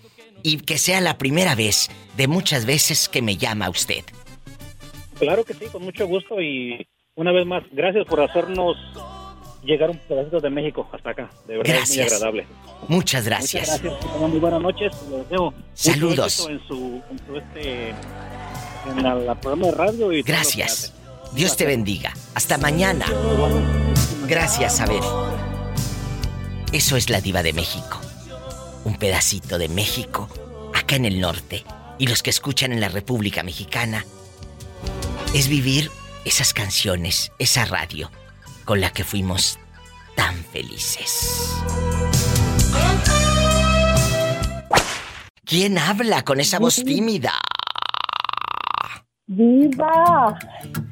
y que sea la primera vez de muchas veces que me llama usted. Claro que sí, con mucho gusto. Y una vez más, gracias por hacernos llegar un pedacito de México hasta acá. De verdad es muy Gracias. agradable. Muchas gracias. Muchas gracias. Muy buenas noches. Les mucho Saludos. En su, en su este. En la, la programa de radio y Gracias. Dios te bendiga. Hasta mañana. Gracias, Abel. Eso es la diva de México. Un pedacito de México, acá en el norte. Y los que escuchan en la República Mexicana. Es vivir esas canciones, esa radio, con la que fuimos tan felices. ¿Quién habla con esa voz tímida? Viva.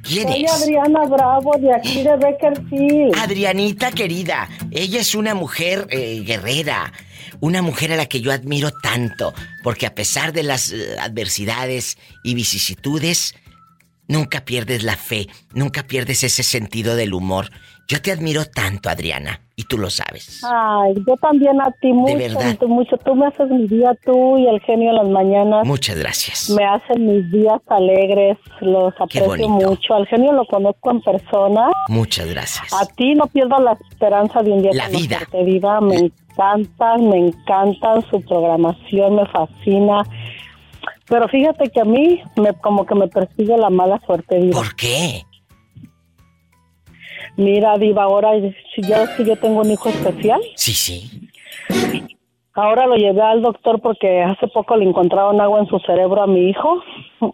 ¿Quién Soy es? Adriana Bravo de aquí de Beckerfield. Adrianita querida, ella es una mujer eh, guerrera, una mujer a la que yo admiro tanto, porque a pesar de las eh, adversidades y vicisitudes, nunca pierdes la fe, nunca pierdes ese sentido del humor. Yo te admiro tanto, Adriana, y tú lo sabes. Ay, yo también a ti mucho, verdad. tú mucho. Tú me haces mi día, tú y el genio en las mañanas. Muchas gracias. Me hacen mis días alegres, los aprecio mucho. Al genio lo conozco en persona. Muchas gracias. A ti no pierdo la esperanza de un día La vida. conocerte, Diva. Me encanta, me encanta su programación, me fascina. Pero fíjate que a mí me, como que me persigue la mala suerte, Diva. ¿Por qué? Mira, Diva, ahora si ya que yo tengo un hijo especial. Sí, sí. Ahora lo llevé al doctor porque hace poco le encontraron agua en su cerebro a mi hijo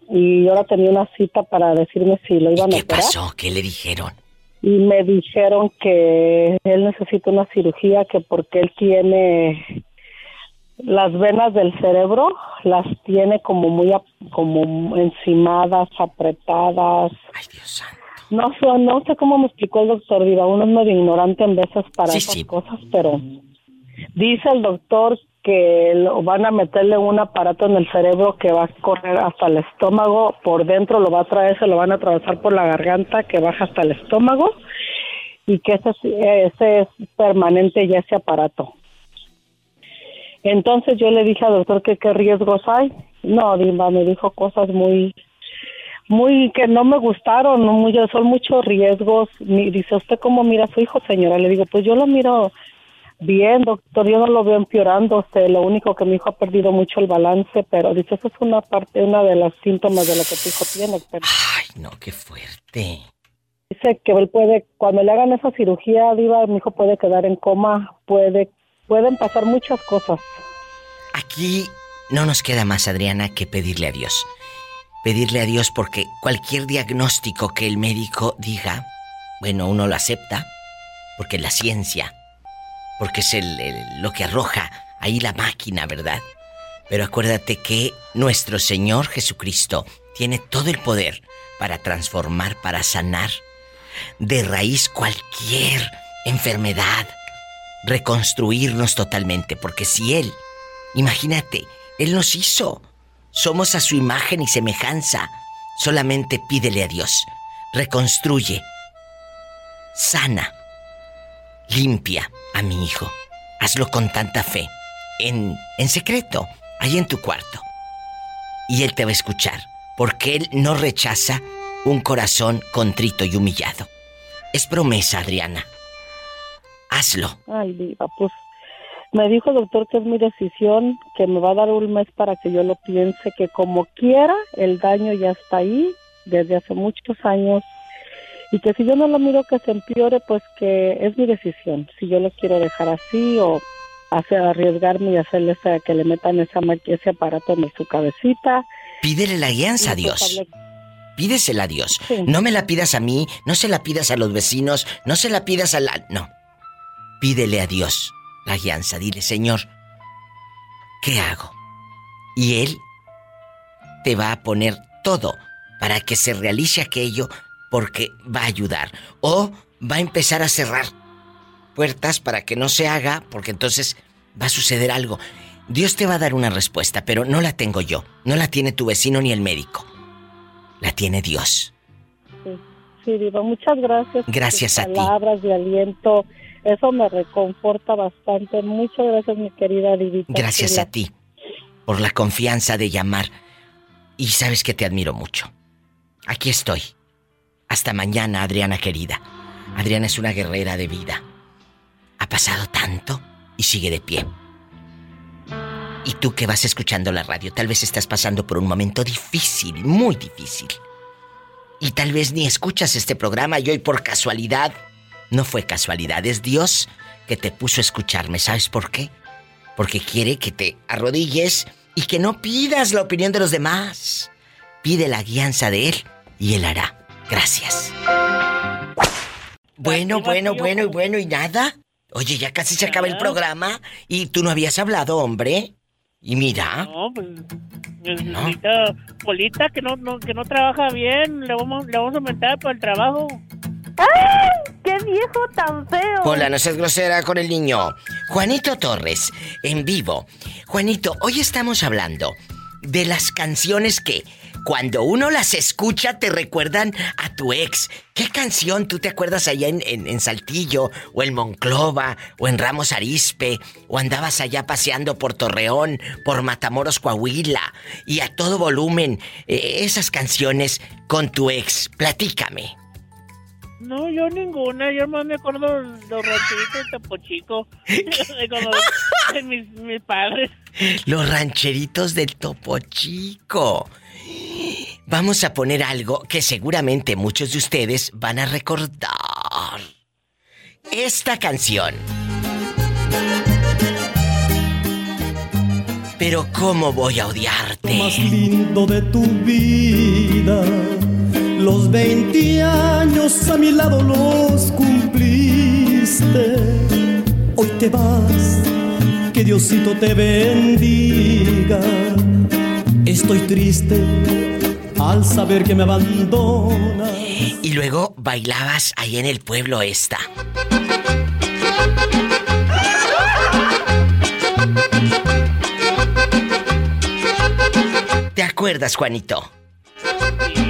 y ahora tenía una cita para decirme si lo iban a ¿Qué operar. pasó? ¿Qué le dijeron? Y me dijeron que él necesita una cirugía que porque él tiene las venas del cerebro las tiene como muy como encimadas, apretadas. Ay, Dios santo. No sé, no sé cómo me explicó el doctor Diva, uno es medio ignorante en veces para Sí, esas sí. cosas, pero dice el doctor que lo van a meterle un aparato en el cerebro que va a correr hasta el estómago, por dentro lo va a traer, se lo van a atravesar por la garganta que baja hasta el estómago y que ese, es- ese es permanente ya ese aparato. Entonces yo le dije al doctor que qué riesgos hay. No, Diva, me dijo cosas muy muy que no me gustaron, no muy, son muchos riesgos. Mi- dice, ¿usted cómo mira a su hijo, señora? Le digo, pues yo lo miro bien, doctor, yo no lo veo empeorando. Usted, lo único que mi hijo ha perdido mucho el balance, pero dice, eso es una parte, una de los síntomas de lo que tu hijo tiene. Pero Ay, no, qué fuerte. dice que él puede, cuando le hagan esa cirugía, Diva, mi hijo puede quedar en coma, puede, pueden pasar muchas cosas. Aquí no nos queda más, Adriana, que pedirle a Dios. Pedirle a Dios porque cualquier diagnóstico que el médico diga, bueno, uno lo acepta, porque la ciencia, porque es lo que arroja ahí la máquina, ¿verdad? Pero acuérdate que nuestro Señor Jesucristo tiene todo el poder para transformar, para sanar de raíz cualquier enfermedad, reconstruirnos totalmente, porque si Él, imagínate, Él nos hizo, somos a su imagen y semejanza, solamente pídele a Dios, reconstruye, sana, limpia a mi hijo, hazlo con tanta fe, en, en secreto, ahí en tu cuarto, y Él te va a escuchar, porque Él no rechaza un corazón contrito y humillado. Es promesa, Adriana. Hazlo. Ay, diva, me dijo el doctor que es mi decisión, que me va a dar un mes para que yo lo piense, que como quiera, el daño ya está ahí desde hace muchos años y que si yo no lo miro que se empeore, pues que es mi decisión, si yo lo quiero dejar así o hacer arriesgarme y hacerle que le metan esa, ese aparato en su cabecita. Pídele la guianza a pues Dios. Pídesela a Dios. No me la pidas a mí, no se la pidas a los vecinos, no se la pidas a la... No. Pídele a Dios la guianza. Dile, Señor, ¿qué hago? Y Él te va a poner todo para que se realice aquello porque va a ayudar. O va a empezar a cerrar puertas para que no se haga porque entonces va a suceder algo. Dios te va a dar una respuesta, pero no la tengo yo, no la tiene tu vecino ni el médico la tiene Dios. Sí, sí Diva, muchas gracias. Gracias a ti. Palabras de aliento, eso me reconforta bastante. Muchas gracias, mi querida Divita. Gracias a ti por la confianza de llamar. Y sabes que te admiro mucho. Aquí estoy. Hasta mañana, Adriana querida. Adriana es una guerrera de vida. Ha pasado tanto y sigue de pie. Y tú que vas escuchando la radio, tal vez estás pasando por un momento difícil, muy difícil. Y tal vez ni escuchas este programa y hoy por casualidad, no fue casualidad, es Dios que te puso a escucharme. ¿Sabes por qué? Porque quiere que te arrodilles y que no pidas la opinión de los demás. Pide la guianza de Él y Él hará. Gracias. Bueno, bueno, bueno y bueno y nada. Oye, ya casi se acaba el programa y tú no habías hablado, hombre. Y mira. No, pues. Polita que no, que no trabaja bien. Le vamos, le vamos a aumentar por el trabajo. ¡Ay! ¡Qué viejo tan feo! Hola, no seas grosera con el niño. Juanito Torres, en vivo. Juanito, hoy estamos hablando de las canciones que cuando uno las escucha te recuerdan a tu ex. ¿Qué canción tú te acuerdas allá en, Saltillo, o en Monclova, o en Ramos Arispe, o andabas allá paseando por Torreón, por Matamoros, Coahuila, y a todo volumen eh, esas canciones con tu ex? Platícame. No, yo ninguna. Yo más me acuerdo los rancheritos de Topo Chico. de, mis, mis, padres. Los rancheritos del Topo Chico. Vamos a poner algo que seguramente muchos de ustedes van a recordar. Esta canción. Pero ¿cómo voy a odiarte? Lo más lindo de tu vida. Los 20 años a mi lado los cumpliste. Hoy te vas, que Diosito te bendiga. Estoy triste al saber que me abandonas. Y luego bailabas ahí en el pueblo esta. ¿Te acuerdas, Juanito?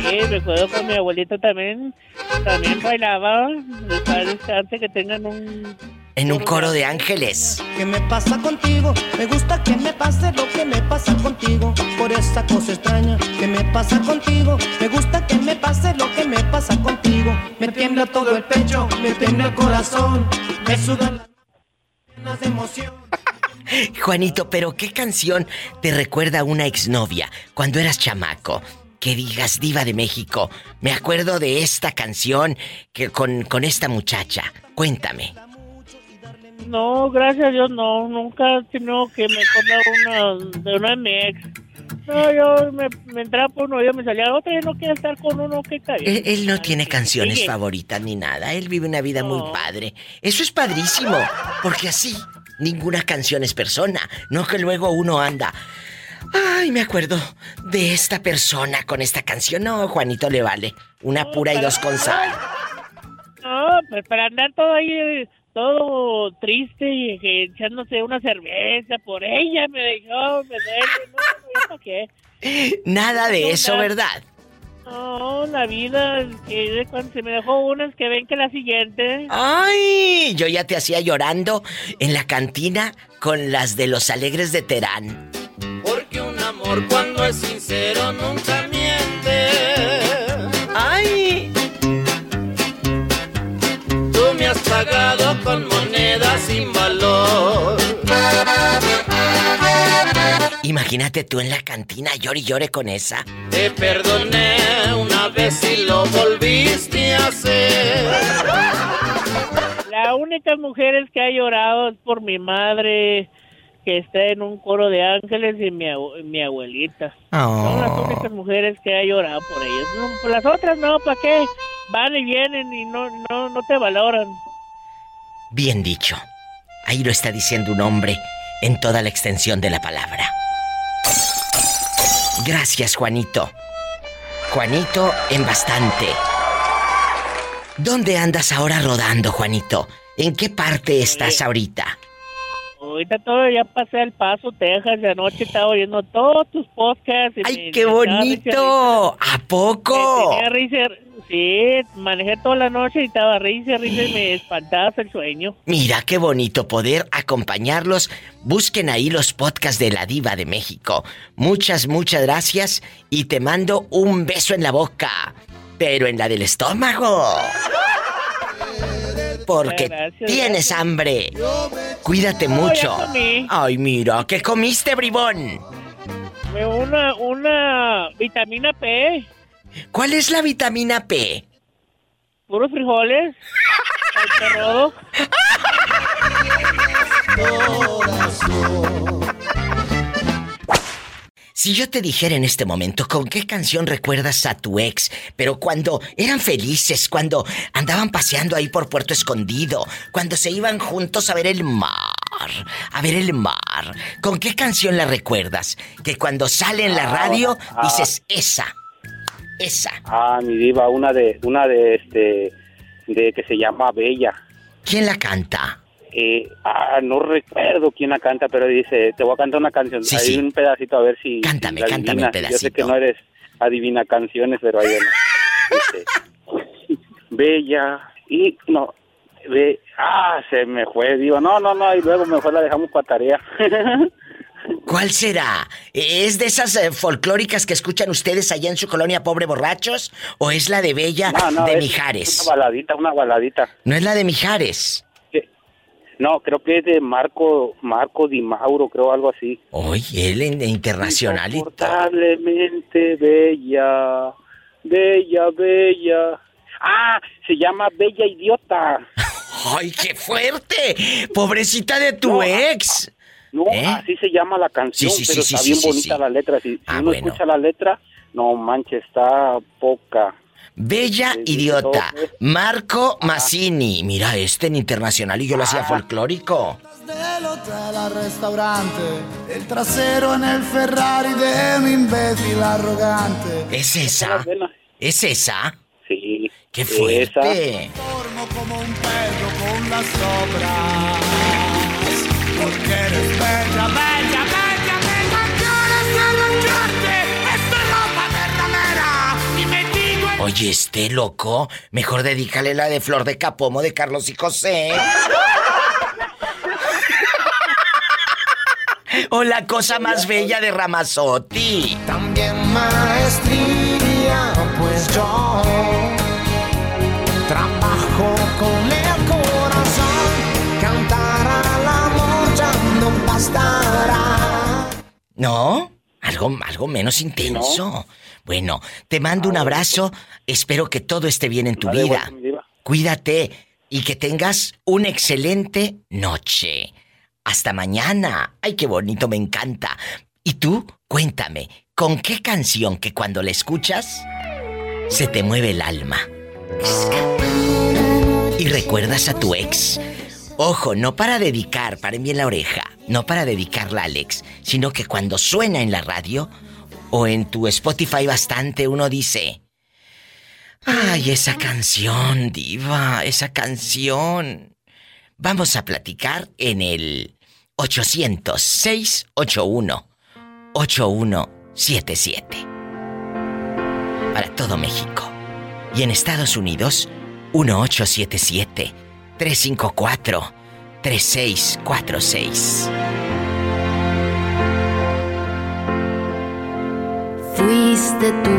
Sí, recuerdo con mi abuelito también. También bailaba. Antes que tengan un en un coro de ángeles. ¿Qué me pasa contigo? Me gusta que me pase lo que me pasa contigo. Por esa cosa extraña que me pasa contigo. Me gusta que me pase lo que me pasa contigo. Me tiembla todo el pecho, me tiembla el corazón. Me sudan las de emoción. Juanito, pero ¿qué canción te recuerda a una exnovia cuando eras chamaco? Que digas diva de México. Me acuerdo de esta canción que con, con esta muchacha. Cuéntame. No, gracias a Dios, no. Nunca tenido que me acordar una, de una de mi ex. No, yo me, me entraba por uno, yo me salía otra y no quiero estar con uno que está bien. Él, él no tiene canciones sigue. favoritas ni nada. Él vive una vida muy padre. Eso es padrísimo. Porque así, ninguna canción es persona. No que luego uno anda. Ay, me acuerdo de esta persona con esta canción. No, Juanito le vale. Una pura y dos con sal. No, pues para andar todo ahí, todo triste y que echándose una cerveza por ella, me dejó, me duele, no, no, ¿para qué? Nada de eso, ¿verdad? No, la vida, que cuando se me dejó una es que ven que la siguiente. Ay, yo ya te hacía llorando en la cantina con las de los alegres de Terán. Amor cuando es sincero nunca miente. ¡Ay! Tú me has pagado con monedas sin valor. Imagínate tú en la cantina llore y llore con esa. Te perdoné una vez y lo volviste a hacer. La única mujer es que ha llorado es por mi madre, que está en un coro de ángeles, y mi, mi abuelita. Son las únicas mujeres que ha llorado por ellas. No, pues las otras no, ¿para qué? Van y vienen y no, no, no te valoran. Bien dicho. Ahí lo está diciendo un hombre en toda la extensión de la palabra. Gracias, Juanito. Juanito en bastante. ¿Dónde andas ahora rodando, Juanito? ¿En qué parte estás ahorita? Ahorita todo ya pasé al Paso, Texas, de anoche estaba oyendo todos tus podcasts. y ¡Ay, me- qué me estaba risa, bonito! ¿A poco? Tenía risa, sí, manejé toda la noche y estaba risa, risa y me espantabas el sueño. Mira qué bonito poder acompañarlos. Busquen ahí los podcasts de la Diva de México. Muchas, muchas gracias y te mando un beso en la boca, pero en la del estómago. Porque Gracias, tienes hambre. Cuídate No, ya mucho. comí. Ay, mira, ¿qué comiste, bribón? Me- Una, una vitamina P, ¿Cuál es la vitamina P? puros frijoles, rodo. Si yo te dijera en este momento con qué canción recuerdas a tu ex, pero cuando eran felices, cuando andaban paseando ahí por Puerto Escondido, cuando se iban juntos a ver el mar, a ver el mar, ¿con qué canción la recuerdas? Que cuando sale en la radio Ah, dices esa, esa. Ah, mi diva, una de, una de este, de que se llama Bella. ¿Quién la canta? Eh, ah, no recuerdo quién la canta, pero dice, te voy a cantar una canción. Sí, Hay sí. un pedacito a ver si, Cántame, la cántame un adivinas. Yo sé que pedacito. no eres adivina canciones, pero ahí viene. Dice, Bella y no, ah, se me fue, digo, no, no, no, y luego mejor la dejamos para tarea. ¿Cuál será? ¿Es de esas eh, folclóricas que escuchan ustedes allá en su colonia Pobre Borrachos? ¿O es la de Bella No, no, de es Mijares? Una baladita, una baladita. No es la de Mijares. No, creo que es de Marco, Marco Di Mauro, creo algo así. Oye, él en internacional y bella, bella, bella. Ah, se llama Bella Idiota. ¡Ay, qué fuerte! Pobrecita de tu ex. No, así se llama la canción, ¿Eh? Sí, sí, pero sí, está bien bonita la letra. Si, si Ah, uno bueno. escucha la letra, no manches, está poca. Bella idiota. Marco Massini. Mira este en internacional y yo lo hacía Ah. folclórico. Del hotel al restaurante, el trasero en el Ferrari de un imbécil arrogante. ¿Es esa? ¿Es esa? Sí. ¡Qué fuerte! Formo como un perro con las obras. Porque eres bella, bella, bella, Oye, este loco, mejor dedícale la de Flor de Capomo de Carlos y José. o la cosa más bella de Ramazotti. También maestría, pues yo trabajo con el corazón. Cantar al amor ya no bastará. ¿No? Algo, algo menos intenso. Bueno, te mando un abrazo. Espero que todo esté bien en tu Vale, vida. bueno. Cuídate. y que tengas una excelente noche. Hasta mañana. Ay, qué bonito, me encanta. Y tú, cuéntame, ¿con qué canción que cuando la escuchas se te mueve el alma? Y recuerdas a tu ex. Ojo, no para dedicar, paren bien la oreja, no para dedicarla a Alex, sino que cuando suena en la radio o en tu Spotify bastante, uno dice, ay, esa canción, diva, esa canción. Vamos a platicar en el 800-681-8177. Para todo México. Y en Estados Unidos, 1877-354-3646. Fuiste tú.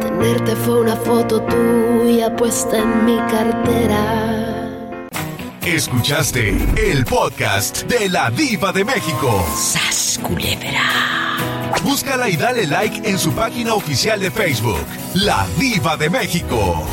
Tenerte fue una foto tuya puesta en mi cartera. Escuchaste el podcast de la Diva de México. ¡Sas Búscala y dale like en su página oficial de Facebook, La Diva de México.